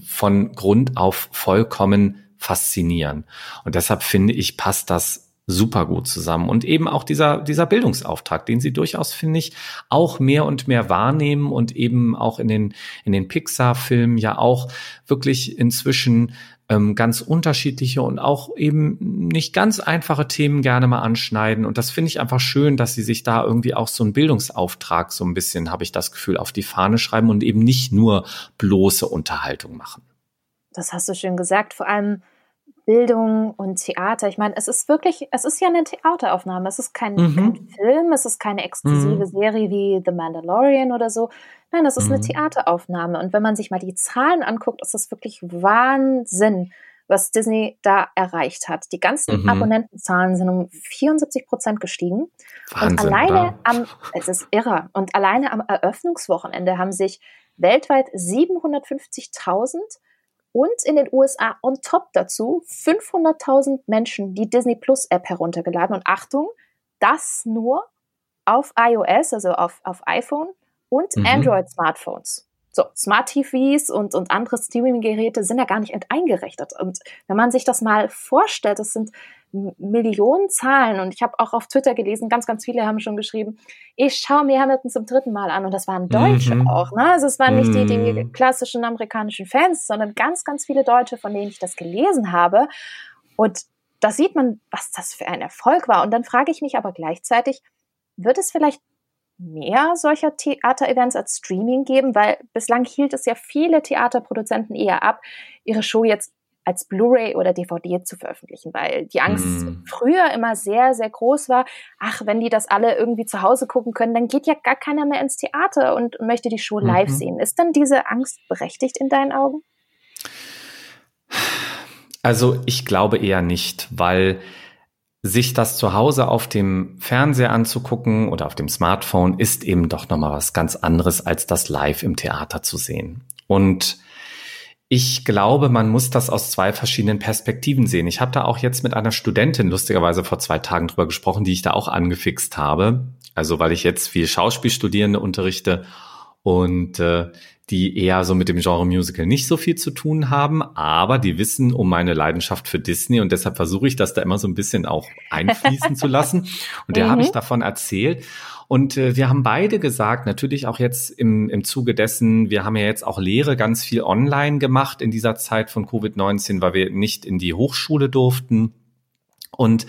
von Grund auf vollkommen faszinieren. Und deshalb finde ich, passt das super gut zusammen. Und eben auch dieser, dieser Bildungsauftrag, den sie durchaus, finde ich, auch mehr und mehr wahrnehmen und eben auch in den, in den Pixar-Filmen ja auch wirklich inzwischen ähm, ganz unterschiedliche und auch eben nicht ganz einfache Themen gerne mal anschneiden. Und das finde ich einfach schön, dass sie sich da irgendwie auch so einen Bildungsauftrag so ein bisschen, habe ich das Gefühl, auf die Fahne schreiben und eben nicht nur bloße Unterhaltung machen. Das hast du schön gesagt. Vor allem Bildung und Theater. Ich meine, es ist wirklich, es ist ja eine Theateraufnahme. Es ist kein, mhm. kein Film, es ist keine exklusive mhm. Serie wie The Mandalorian oder so. Nein, das ist mhm. eine Theateraufnahme. Und wenn man sich mal die Zahlen anguckt, ist das wirklich Wahnsinn, was Disney da erreicht hat. Die ganzen mhm. Abonnentenzahlen sind um 74 Prozent gestiegen. Wahnsinn, und alleine oder? am, es ist irre, und alleine am Eröffnungswochenende haben sich weltweit 750.000 und in den USA on top dazu 500.000 Menschen die Disney Plus App heruntergeladen. Und Achtung, das nur auf iOS, also auf, auf iPhone und mhm. Android-Smartphones. So, Smart TVs und, und andere Streaming-Geräte sind ja gar nicht eingerechnet. Und wenn man sich das mal vorstellt, das sind Millionen Zahlen und ich habe auch auf Twitter gelesen, ganz, ganz viele haben schon geschrieben, ich schaue mir Hamilton zum dritten Mal an und das waren Deutsche mhm. auch. Ne? Also es waren nicht die, die mhm. klassischen amerikanischen Fans, sondern ganz, ganz viele Deutsche, von denen ich das gelesen habe. Und da sieht man, was das für ein Erfolg war. Und dann frage ich mich aber gleichzeitig, wird es vielleicht mehr solcher Theaterevents als Streaming geben? Weil bislang hielt es ja viele Theaterproduzenten eher ab, ihre Show jetzt als Blu-ray oder DVD zu veröffentlichen, weil die Angst mm. früher immer sehr, sehr groß war. Ach, wenn die das alle irgendwie zu Hause gucken können, dann geht ja gar keiner mehr ins Theater und möchte die Show live mhm. sehen. Ist dann diese Angst berechtigt in deinen Augen? Also ich glaube eher nicht, weil sich das zu Hause auf dem Fernseher anzugucken oder auf dem Smartphone ist eben doch nochmal was ganz anderes, als das live im Theater zu sehen. Und ich glaube, man muss das aus zwei verschiedenen Perspektiven sehen. Ich habe da auch jetzt mit einer Studentin lustigerweise vor zwei Tagen drüber gesprochen, die ich da auch angefixt habe. Also weil ich jetzt viel Schauspielstudierende unterrichte und äh, die eher so mit dem Genre Musical nicht so viel zu tun haben, aber die wissen um meine Leidenschaft für Disney und deshalb versuche ich das da immer so ein bisschen auch einfließen zu lassen. Und der mhm. habe ich davon erzählt. Und äh, wir haben beide gesagt, natürlich auch jetzt im, im Zuge dessen, wir haben ja jetzt auch Lehre ganz viel online gemacht in dieser Zeit von Covid-19, weil wir nicht in die Hochschule durften. Und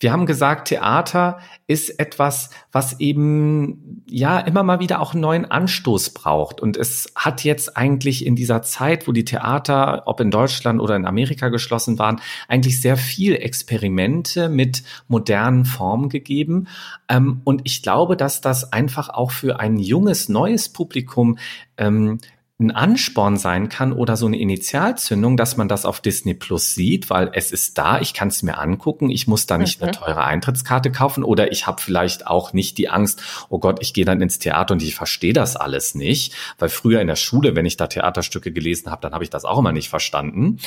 wir haben gesagt, Theater ist etwas, was eben ja immer mal wieder auch einen neuen Anstoß braucht. Und es hat jetzt eigentlich in dieser Zeit, wo die Theater, ob in Deutschland oder in Amerika geschlossen waren, eigentlich sehr viel Experimente mit modernen Formen gegeben. Ähm, und ich glaube, dass das einfach auch für ein junges, neues Publikum ähm, ein Ansporn sein kann oder so eine Initialzündung, dass man das auf Disney Plus sieht, weil es ist da, ich kann es mir angucken, ich muss da nicht mhm. eine teure Eintrittskarte kaufen oder ich habe vielleicht auch nicht die Angst, oh Gott, ich gehe dann ins Theater und ich verstehe das alles nicht, weil früher in der Schule, wenn ich da Theaterstücke gelesen habe, dann habe ich das auch immer nicht verstanden.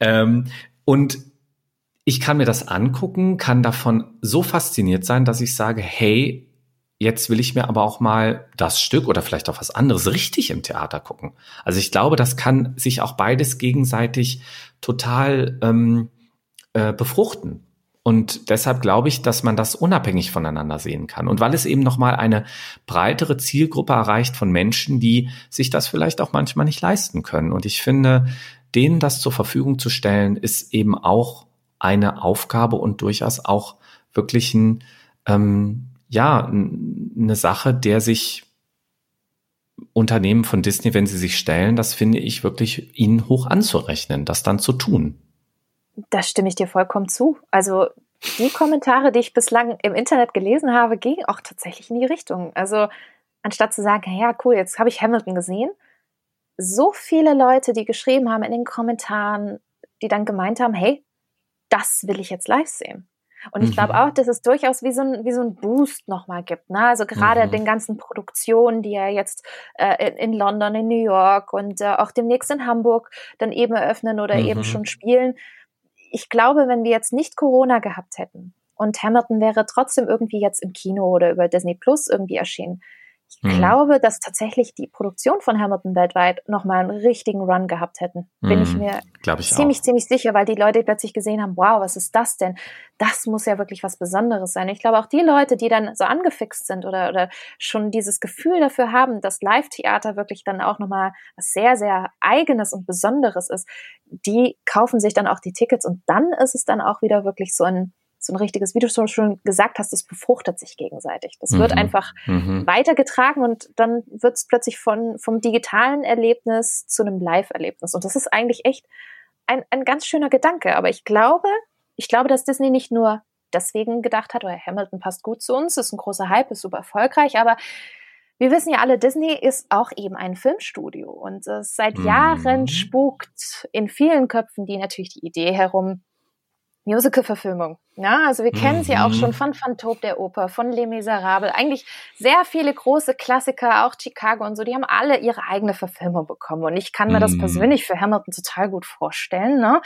Ähm, und ich kann mir das angucken, kann davon so fasziniert sein, dass ich sage, hey, jetzt will ich mir aber auch mal das Stück oder vielleicht auch was anderes richtig im Theater gucken. Also ich glaube, das kann sich auch beides gegenseitig total ähm, äh, befruchten. Und deshalb glaube ich, dass man das unabhängig voneinander sehen kann. Und weil es eben nochmal eine breitere Zielgruppe erreicht von Menschen, die sich das vielleicht auch manchmal nicht leisten können. Und ich finde, denen das zur Verfügung zu stellen, ist eben auch eine Aufgabe und durchaus auch wirklich ein, ähm, ja, eine Sache, der sich Unternehmen von Disney, wenn sie sich stellen, das finde ich wirklich ihnen hoch anzurechnen, das dann zu tun. Da stimme ich dir vollkommen zu. Also die Kommentare, die ich bislang im Internet gelesen habe, gingen auch tatsächlich in die Richtung. Also anstatt zu sagen, ja cool, jetzt habe ich Hamilton gesehen, so viele Leute, die geschrieben haben in den Kommentaren, die dann gemeint haben, hey, das will ich jetzt live sehen. Und ich glaube mhm. auch, dass es durchaus wie so ein, wie so ein Boost nochmal gibt. Ne? Also gerade mhm. den ganzen Produktionen, die ja jetzt äh, in, in, London, in New York und äh, auch demnächst in Hamburg dann eben eröffnen oder mhm. eben schon spielen. Ich glaube, wenn wir jetzt nicht Corona gehabt hätten und Hamilton wäre trotzdem irgendwie jetzt im Kino oder über Disney Plus irgendwie erschienen, ich mhm. glaube, dass tatsächlich die Produktion von Hamilton weltweit nochmal einen richtigen Run gehabt hätten. Bin mhm. ich mir ich ziemlich, auch. ziemlich sicher, weil die Leute plötzlich gesehen haben, wow, was ist das denn? Das muss ja wirklich was Besonderes sein. Ich glaube auch die Leute, die dann so angefixt sind oder, oder schon dieses Gefühl dafür haben, dass Live-Theater wirklich dann auch nochmal was sehr, sehr eigenes und Besonderes ist, die kaufen sich dann auch die Tickets und dann ist es dann auch wieder wirklich so ein so ein richtiges, wie du schon gesagt hast, das befruchtet sich gegenseitig. Das mhm. wird einfach mhm. weitergetragen und dann wird es plötzlich von, vom digitalen Erlebnis zu einem Live-Erlebnis. Und das ist eigentlich echt ein, ein ganz schöner Gedanke. Aber ich glaube, ich glaube, dass Disney nicht nur deswegen gedacht hat, weil Hamilton passt gut zu uns, ist ein großer Hype, ist super erfolgreich, aber wir wissen ja alle, Disney ist auch eben ein Filmstudio und äh, seit Jahren mhm. spukt in vielen Köpfen die natürlich die Idee herum, Musical-Verfilmung. Ja, also wir kennen sie mhm. auch schon von Phantop der Oper, von Les Miserables. Eigentlich sehr viele große Klassiker, auch Chicago und so, die haben alle ihre eigene Verfilmung bekommen. Und ich kann mir mhm. das persönlich für Hamilton total gut vorstellen. Ne?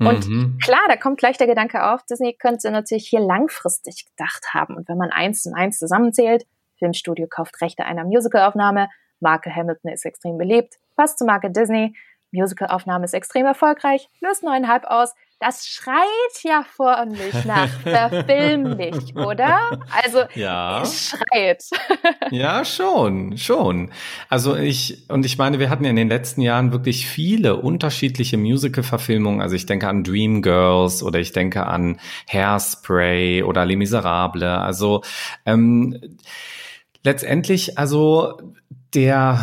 Und mhm. klar, da kommt gleich der Gedanke auf, Disney könnte natürlich hier langfristig gedacht haben. Und wenn man eins und eins zusammenzählt, Filmstudio kauft Rechte einer Musicalaufnahme, Marke Hamilton ist extrem beliebt, passt zur Marke Disney, Musicalaufnahme ist extrem erfolgreich, löst neuneinhalb aus, das schreit ja förmlich nach verfilmlich, oder? Also ja. es schreit. ja, schon, schon. Also ich, und ich meine, wir hatten ja in den letzten Jahren wirklich viele unterschiedliche Musical-Verfilmungen. Also ich denke an Dreamgirls oder ich denke an Hairspray oder Les Miserables. Also ähm, letztendlich, also der,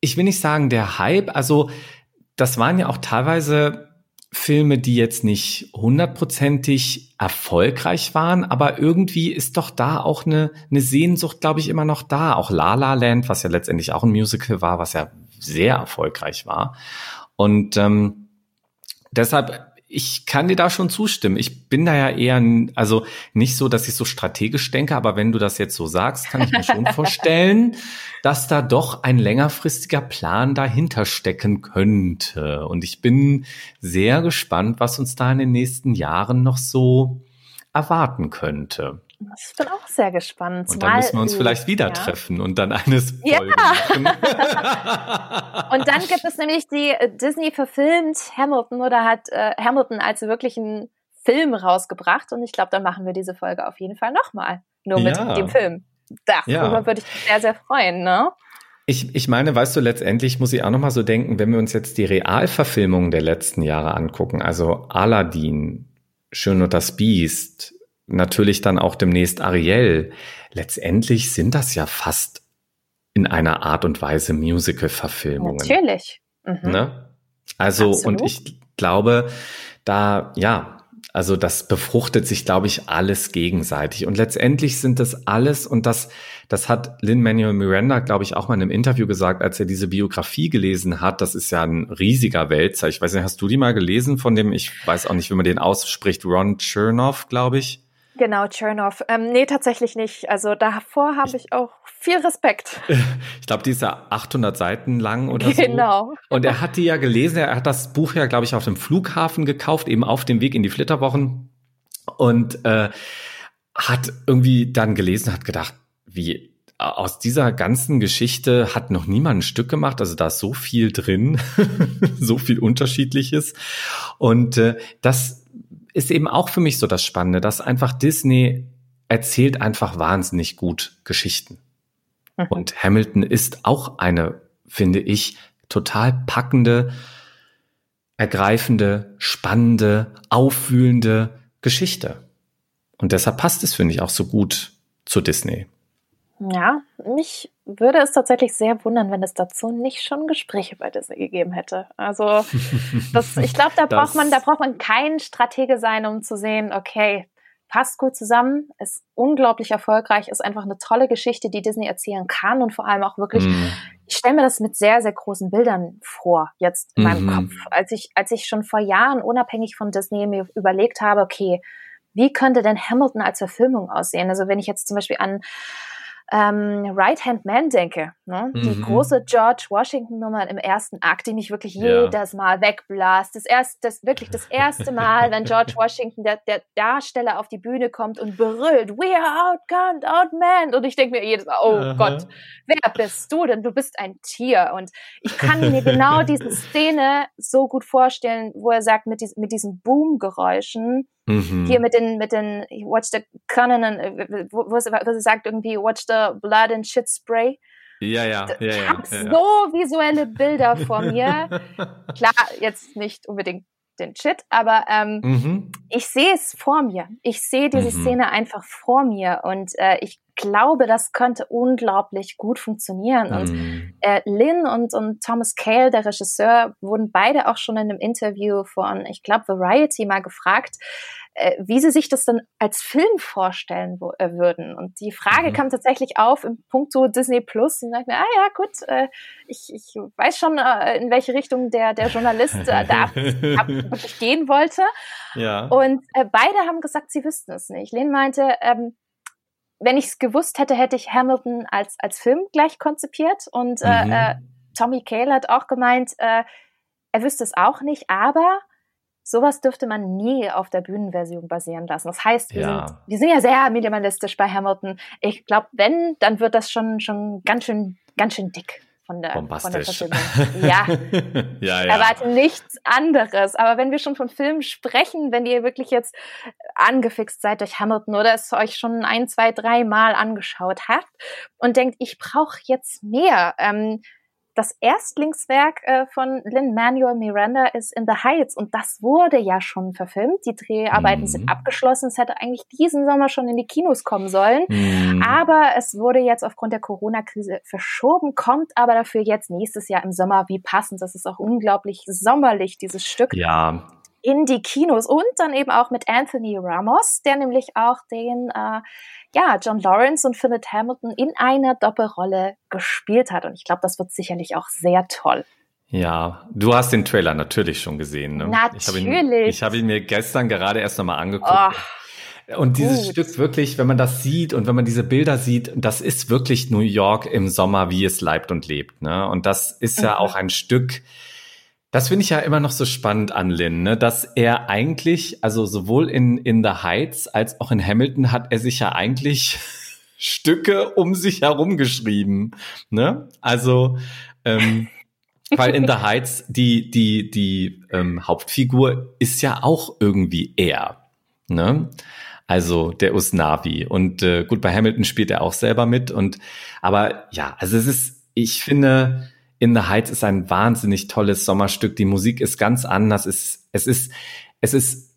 ich will nicht sagen der Hype, also das waren ja auch teilweise Filme, die jetzt nicht hundertprozentig erfolgreich waren, aber irgendwie ist doch da auch eine, eine Sehnsucht, glaube ich, immer noch da. Auch La La Land, was ja letztendlich auch ein Musical war, was ja sehr erfolgreich war. Und ähm, deshalb ich kann dir da schon zustimmen. Ich bin da ja eher, also nicht so, dass ich so strategisch denke, aber wenn du das jetzt so sagst, kann ich mir schon vorstellen, dass da doch ein längerfristiger Plan dahinter stecken könnte. Und ich bin sehr gespannt, was uns da in den nächsten Jahren noch so erwarten könnte. Ich bin auch sehr gespannt. Und dann müssen wir uns vielleicht wieder ja. treffen und dann eines ja. und dann gibt es nämlich die äh, Disney verfilmt Hamilton oder hat äh, Hamilton als wirklichen Film rausgebracht und ich glaube, dann machen wir diese Folge auf jeden Fall nochmal. Nur mit ja. dem Film. Darüber würde ich mich sehr, sehr freuen, ne? Ich, ich meine, weißt du, letztendlich muss ich auch nochmal so denken, wenn wir uns jetzt die Realverfilmungen der letzten Jahre angucken, also Aladdin, Schön und das Biest, natürlich dann auch demnächst Ariel. Letztendlich sind das ja fast in einer Art und Weise Musical-Verfilmungen. Natürlich. Mhm. Ne? Also, Absolut. und ich glaube, da, ja, also das befruchtet sich, glaube ich, alles gegenseitig. Und letztendlich sind das alles, und das, das hat Lin-Manuel Miranda, glaube ich, auch mal in einem Interview gesagt, als er diese Biografie gelesen hat. Das ist ja ein riesiger Wälzer. Ich weiß nicht, hast du die mal gelesen von dem, ich weiß auch nicht, wie man den ausspricht, Ron Chernoff, glaube ich? Genau, Chernoff. Ähm, nee, tatsächlich nicht. Also davor habe ich auch viel Respekt. Ich glaube, die ist ja 800 Seiten lang oder so. Genau. Und er hat die ja gelesen. Er hat das Buch ja, glaube ich, auf dem Flughafen gekauft, eben auf dem Weg in die Flitterwochen. Und äh, hat irgendwie dann gelesen, hat gedacht, wie aus dieser ganzen Geschichte hat noch niemand ein Stück gemacht. Also da ist so viel drin, so viel Unterschiedliches. Und äh, das ist eben auch für mich so das Spannende, dass einfach Disney erzählt einfach wahnsinnig gut Geschichten. Mhm. Und Hamilton ist auch eine, finde ich, total packende, ergreifende, spannende, aufwühlende Geschichte. Und deshalb passt es, finde ich, auch so gut zu Disney. Ja, mich würde es tatsächlich sehr wundern, wenn es dazu nicht schon Gespräche bei Disney gegeben hätte. Also das, ich glaube, da braucht man, da braucht man kein Stratege sein, um zu sehen, okay, passt gut zusammen, ist unglaublich erfolgreich, ist einfach eine tolle Geschichte, die Disney erzählen kann und vor allem auch wirklich, mm. ich stelle mir das mit sehr, sehr großen Bildern vor, jetzt in meinem mm -hmm. Kopf. Als ich, als ich schon vor Jahren unabhängig von Disney mir überlegt habe, okay, wie könnte denn Hamilton als Verfilmung aussehen? Also wenn ich jetzt zum Beispiel an ähm, Right Hand Man denke, ne? die mhm. große George Washington Nummer im ersten Akt, die mich wirklich ja. jedes Mal wegblasst. Das erste, das wirklich das erste Mal, wenn George Washington, der, der Darsteller, auf die Bühne kommt und brüllt, We are outgunned, outmanned. Und ich denke mir jedes Mal, oh Aha. Gott, wer bist du denn? Du bist ein Tier. Und ich kann mir genau diese Szene so gut vorstellen, wo er sagt, mit, dies, mit diesen Boom-Geräuschen, Mhm. Hier mit den, mit den, watch the Cannon, äh, wo, wo, sie sagt irgendwie, watch the blood and shit spray. Ja, ja, ja. Ich ja, habe ja, so visuelle Bilder vor mir. Klar, jetzt nicht unbedingt den Shit, aber ähm, mhm. ich sehe es vor mir. Ich sehe diese mhm. Szene einfach vor mir und äh, ich glaube, das könnte unglaublich gut funktionieren. Und mhm. äh, Lynn und, und Thomas Cale, der Regisseur, wurden beide auch schon in einem Interview von, ich glaube, Variety mal gefragt, äh, wie sie sich das dann als Film vorstellen äh, würden. Und die Frage mhm. kam tatsächlich auf im Punkt so Disney Plus und dachte mir, ah ja, gut, äh, ich, ich weiß schon, äh, in welche Richtung der, der Journalist äh, da ab, ab, wirklich gehen wollte. Ja. Und äh, beide haben gesagt, sie wüssten es nicht. Lynn meinte, ähm, wenn ich es gewusst hätte, hätte ich Hamilton als, als Film gleich konzipiert. Und äh, mhm. äh, Tommy Cale hat auch gemeint, äh, er wüsste es auch nicht, aber sowas dürfte man nie auf der Bühnenversion basieren lassen. Das heißt, wir, ja. sind, wir sind ja sehr minimalistisch bei Hamilton. Ich glaube, wenn, dann wird das schon, schon ganz schön, ganz schön dick von der, von der Verfilmung. Ja. ja, ja. Erwarte nichts anderes. Aber wenn wir schon von Filmen sprechen, wenn ihr wirklich jetzt angefixt seid durch Hamilton oder es euch schon ein, zwei, drei Mal angeschaut habt und denkt, ich brauche jetzt mehr, ähm, das Erstlingswerk äh, von Lin-Manuel Miranda ist In the Heights und das wurde ja schon verfilmt. Die Dreharbeiten mhm. sind abgeschlossen. Es hätte eigentlich diesen Sommer schon in die Kinos kommen sollen. Mhm. Aber es wurde jetzt aufgrund der Corona-Krise verschoben, kommt aber dafür jetzt nächstes Jahr im Sommer. Wie passend. Das ist auch unglaublich sommerlich, dieses Stück. Ja, in die Kinos und dann eben auch mit Anthony Ramos, der nämlich auch den äh, ja, John Lawrence und Philip Hamilton in einer Doppelrolle gespielt hat. Und ich glaube, das wird sicherlich auch sehr toll. Ja, du hast den Trailer natürlich schon gesehen. Ne? Natürlich. Ich habe ihn, hab ihn mir gestern gerade erst nochmal angeguckt. Oh. Und dieses Gut. Stück wirklich, wenn man das sieht und wenn man diese Bilder sieht, das ist wirklich New York im Sommer, wie es leibt und lebt. Ne? Und das ist ja mhm. auch ein Stück, das finde ich ja immer noch so spannend an Lynn, ne? dass er eigentlich, also sowohl in, in The Heights als auch in Hamilton hat er sich ja eigentlich Stücke um sich herum geschrieben. Ne? Also, ähm, weil in The Heights die, die, die ähm, Hauptfigur ist ja auch irgendwie er. Ne? Also der Usnavi. Und äh, gut, bei Hamilton spielt er auch selber mit. Und aber ja, also es ist, ich finde, in the Heights ist ein wahnsinnig tolles Sommerstück. Die Musik ist ganz anders. Es, es ist, es ist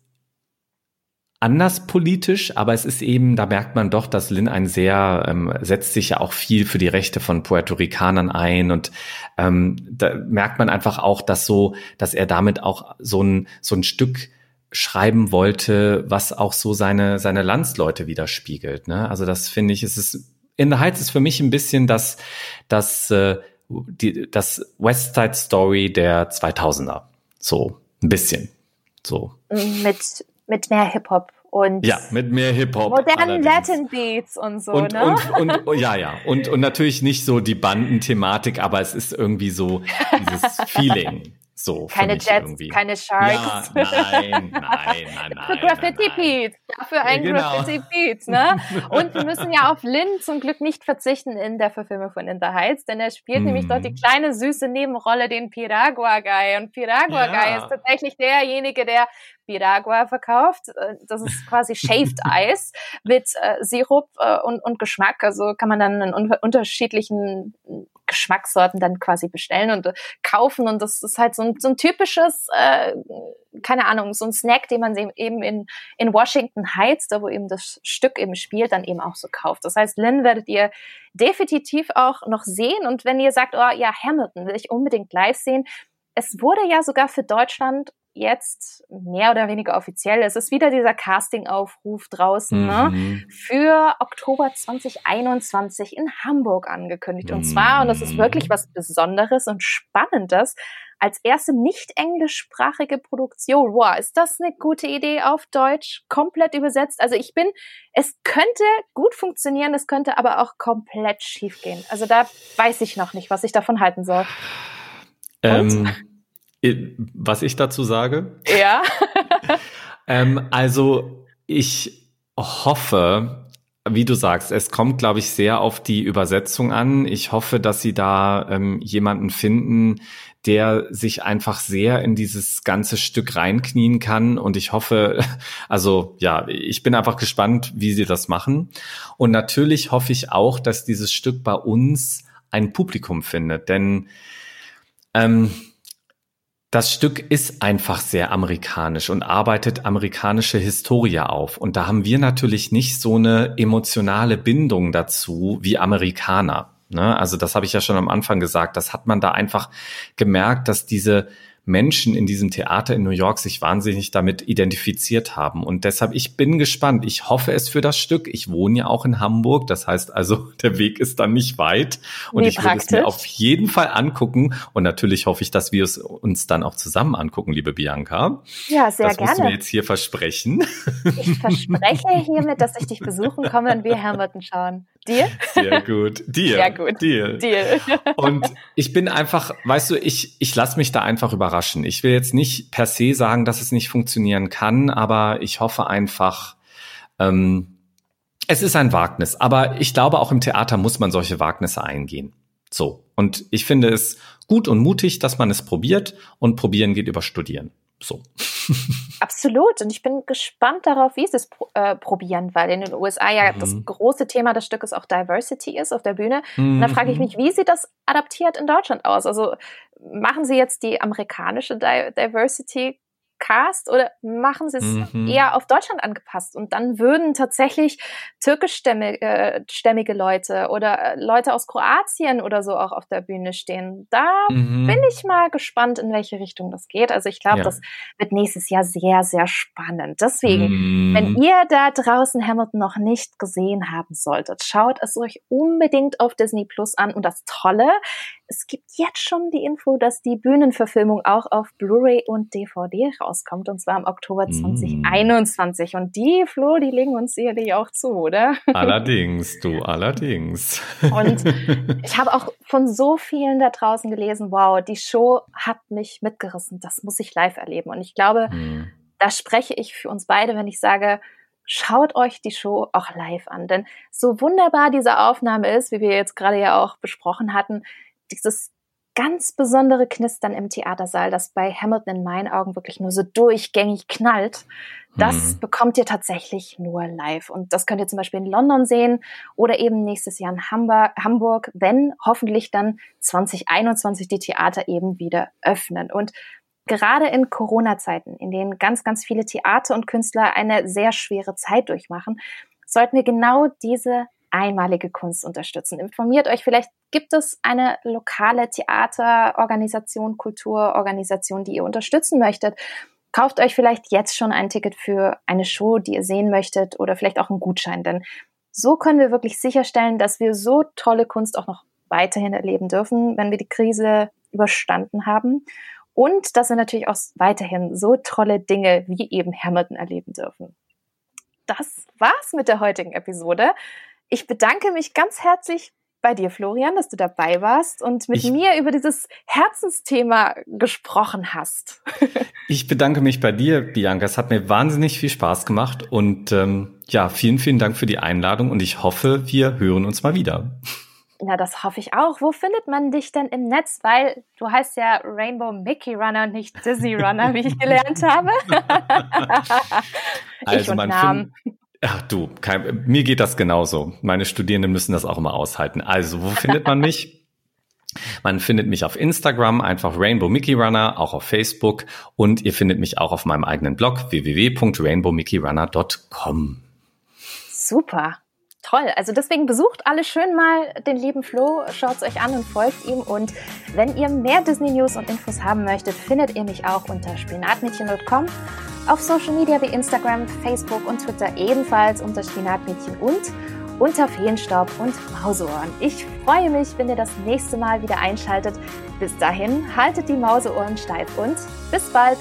anders politisch, aber es ist eben, da merkt man doch, dass Lin ein sehr, ähm, setzt sich ja auch viel für die Rechte von Puerto Ricanern ein und ähm, da merkt man einfach auch, dass so, dass er damit auch so ein, so ein Stück schreiben wollte, was auch so seine, seine Landsleute widerspiegelt. Ne? Also das finde ich, es ist, in the Heights ist für mich ein bisschen das, das äh, die, das West Side Story der 2000er. So, ein bisschen. So. Mit, mit mehr Hip-Hop und ja, mit mehr Hip-Hop. Modernen Latin Beats und so, und, ne? Und, und, ja, ja. Und, und natürlich nicht so die Bandenthematik, aber es ist irgendwie so dieses Feeling. So keine Jets, irgendwie. keine Sharks. Ja, nein, nein, nein, nein. Graffiti Pete. Dafür ein genau. Graffiti Pete, ne? Und wir müssen ja auf Lynn zum Glück nicht verzichten in der Verfilmung von In the Heights, denn er spielt mm. nämlich dort die mhm. kleine süße Nebenrolle, den Piragua Guy. Und Piragua ja. Guy ist tatsächlich derjenige, der Piragua verkauft. Äh, das ist quasi Shaved Ice mit äh, Sirup äh, und, und Geschmack. Also kann man dann in un unterschiedlichen Geschmackssorten dann quasi bestellen und äh, kaufen. Und das ist halt so ein, so ein typisches, äh, keine Ahnung, so ein Snack, den man eben in, in Washington Heights, da wo eben das Stück eben spielt, dann eben auch so kauft. Das heißt, Lynn werdet ihr definitiv auch noch sehen. Und wenn ihr sagt, oh ja, Hamilton will ich unbedingt live sehen, es wurde ja sogar für Deutschland jetzt mehr oder weniger offiziell. Es ist wieder dieser Casting-Aufruf draußen ne, mhm. ne, für Oktober 2021 in Hamburg angekündigt. Und zwar, und das ist wirklich was Besonderes und Spannendes, als erste nicht englischsprachige Produktion. Wow, ist das eine gute Idee auf Deutsch? Komplett übersetzt. Also ich bin, es könnte gut funktionieren, es könnte aber auch komplett schief gehen. Also da weiß ich noch nicht, was ich davon halten soll. Ähm, was ich dazu sage? Ja. ähm, also ich hoffe, wie du sagst, es kommt, glaube ich, sehr auf die Übersetzung an. Ich hoffe, dass sie da ähm, jemanden finden, der sich einfach sehr in dieses ganze Stück reinknien kann. Und ich hoffe, also ja, ich bin einfach gespannt, wie sie das machen. Und natürlich hoffe ich auch, dass dieses Stück bei uns ein Publikum findet. Denn ähm, das Stück ist einfach sehr amerikanisch und arbeitet amerikanische Historie auf. Und da haben wir natürlich nicht so eine emotionale Bindung dazu wie Amerikaner. Ne? Also das habe ich ja schon am Anfang gesagt. Das hat man da einfach gemerkt, dass diese Menschen in diesem Theater in New York sich wahnsinnig damit identifiziert haben. Und deshalb, ich bin gespannt. Ich hoffe es für das Stück. Ich wohne ja auch in Hamburg. Das heißt also, der Weg ist dann nicht weit. Und Wie ich will es mir auf jeden Fall angucken. Und natürlich hoffe ich, dass wir es uns dann auch zusammen angucken, liebe Bianca. Ja, sehr das gerne. Das musst du mir jetzt hier versprechen. Ich verspreche hiermit, dass ich dich besuchen komme und wir Hamilton schauen. Dir? Sehr gut. Dir. Sehr gut. Dir. Dir. Und ich bin einfach, weißt du, ich, ich lasse mich da einfach überraschen. Ich will jetzt nicht per se sagen, dass es nicht funktionieren kann, aber ich hoffe einfach, ähm, es ist ein Wagnis. Aber ich glaube, auch im Theater muss man solche Wagnisse eingehen. So. Und ich finde es gut und mutig, dass man es probiert und probieren geht über studieren. So. Absolut. Und ich bin gespannt darauf, wie sie es äh, probieren, weil in den USA ja mhm. das große Thema des Stückes auch Diversity ist auf der Bühne. Mhm. Und da frage ich mich, wie sieht das adaptiert in Deutschland aus? Also machen sie jetzt die amerikanische Di Diversity Cast oder machen sie es mhm. eher auf Deutschland angepasst? Und dann würden tatsächlich türkischstämmige äh, Leute oder äh, Leute aus Kroatien oder so auch auf der Bühne stehen. Da mhm. bin ich mal gespannt, in welche Richtung das geht. Also ich glaube, ja. das wird nächstes Jahr sehr, sehr spannend. Deswegen, mhm. wenn ihr da draußen Hamilton noch nicht gesehen haben solltet, schaut es euch unbedingt auf Disney Plus an. Und das Tolle, es gibt jetzt schon die Info, dass die Bühnenverfilmung auch auf Blu-ray und DVD rauskommt, und zwar im Oktober 2021. Mm. Und die, Flo, die legen uns sicherlich auch zu, oder? Allerdings, du, allerdings. Und ich habe auch von so vielen da draußen gelesen, wow, die Show hat mich mitgerissen. Das muss ich live erleben. Und ich glaube, mm. da spreche ich für uns beide, wenn ich sage, schaut euch die Show auch live an. Denn so wunderbar diese Aufnahme ist, wie wir jetzt gerade ja auch besprochen hatten, dieses ganz besondere Knistern im Theatersaal, das bei Hamilton in meinen Augen wirklich nur so durchgängig knallt, das mhm. bekommt ihr tatsächlich nur live. Und das könnt ihr zum Beispiel in London sehen oder eben nächstes Jahr in Hamburg, wenn hoffentlich dann 2021 die Theater eben wieder öffnen. Und gerade in Corona-Zeiten, in denen ganz, ganz viele Theater und Künstler eine sehr schwere Zeit durchmachen, sollten wir genau diese einmalige Kunst unterstützen. Informiert euch, vielleicht gibt es eine lokale Theaterorganisation, Kulturorganisation, die ihr unterstützen möchtet. Kauft euch vielleicht jetzt schon ein Ticket für eine Show, die ihr sehen möchtet oder vielleicht auch einen Gutschein, denn so können wir wirklich sicherstellen, dass wir so tolle Kunst auch noch weiterhin erleben dürfen, wenn wir die Krise überstanden haben und dass wir natürlich auch weiterhin so tolle Dinge wie eben Hamilton erleben dürfen. Das war's mit der heutigen Episode. Ich bedanke mich ganz herzlich bei dir, Florian, dass du dabei warst und mit ich, mir über dieses Herzensthema gesprochen hast. ich bedanke mich bei dir, Bianca. Es hat mir wahnsinnig viel Spaß gemacht und ähm, ja, vielen, vielen Dank für die Einladung und ich hoffe, wir hören uns mal wieder. Na, das hoffe ich auch. Wo findet man dich denn im Netz? Weil du heißt ja Rainbow Mickey Runner und nicht Disney Runner, wie ich gelernt habe. also ich und Namen. Find, Ach du, kein, mir geht das genauso. Meine Studierenden müssen das auch immer aushalten. Also, wo findet man mich? Man findet mich auf Instagram, einfach Rainbow Mickey Runner, auch auf Facebook und ihr findet mich auch auf meinem eigenen Blog www.rainbowmickeyrunner.com. Super. Toll. Also deswegen besucht alle schön mal den lieben Flo, schaut es euch an und folgt ihm. Und wenn ihr mehr Disney News und Infos haben möchtet, findet ihr mich auch unter spinatmädchen.com auf Social Media wie Instagram, Facebook und Twitter ebenfalls unter Spinatmädchen und unter Feenstaub und Mauseohren. Ich freue mich, wenn ihr das nächste Mal wieder einschaltet. Bis dahin, haltet die Mauseohren steif und bis bald!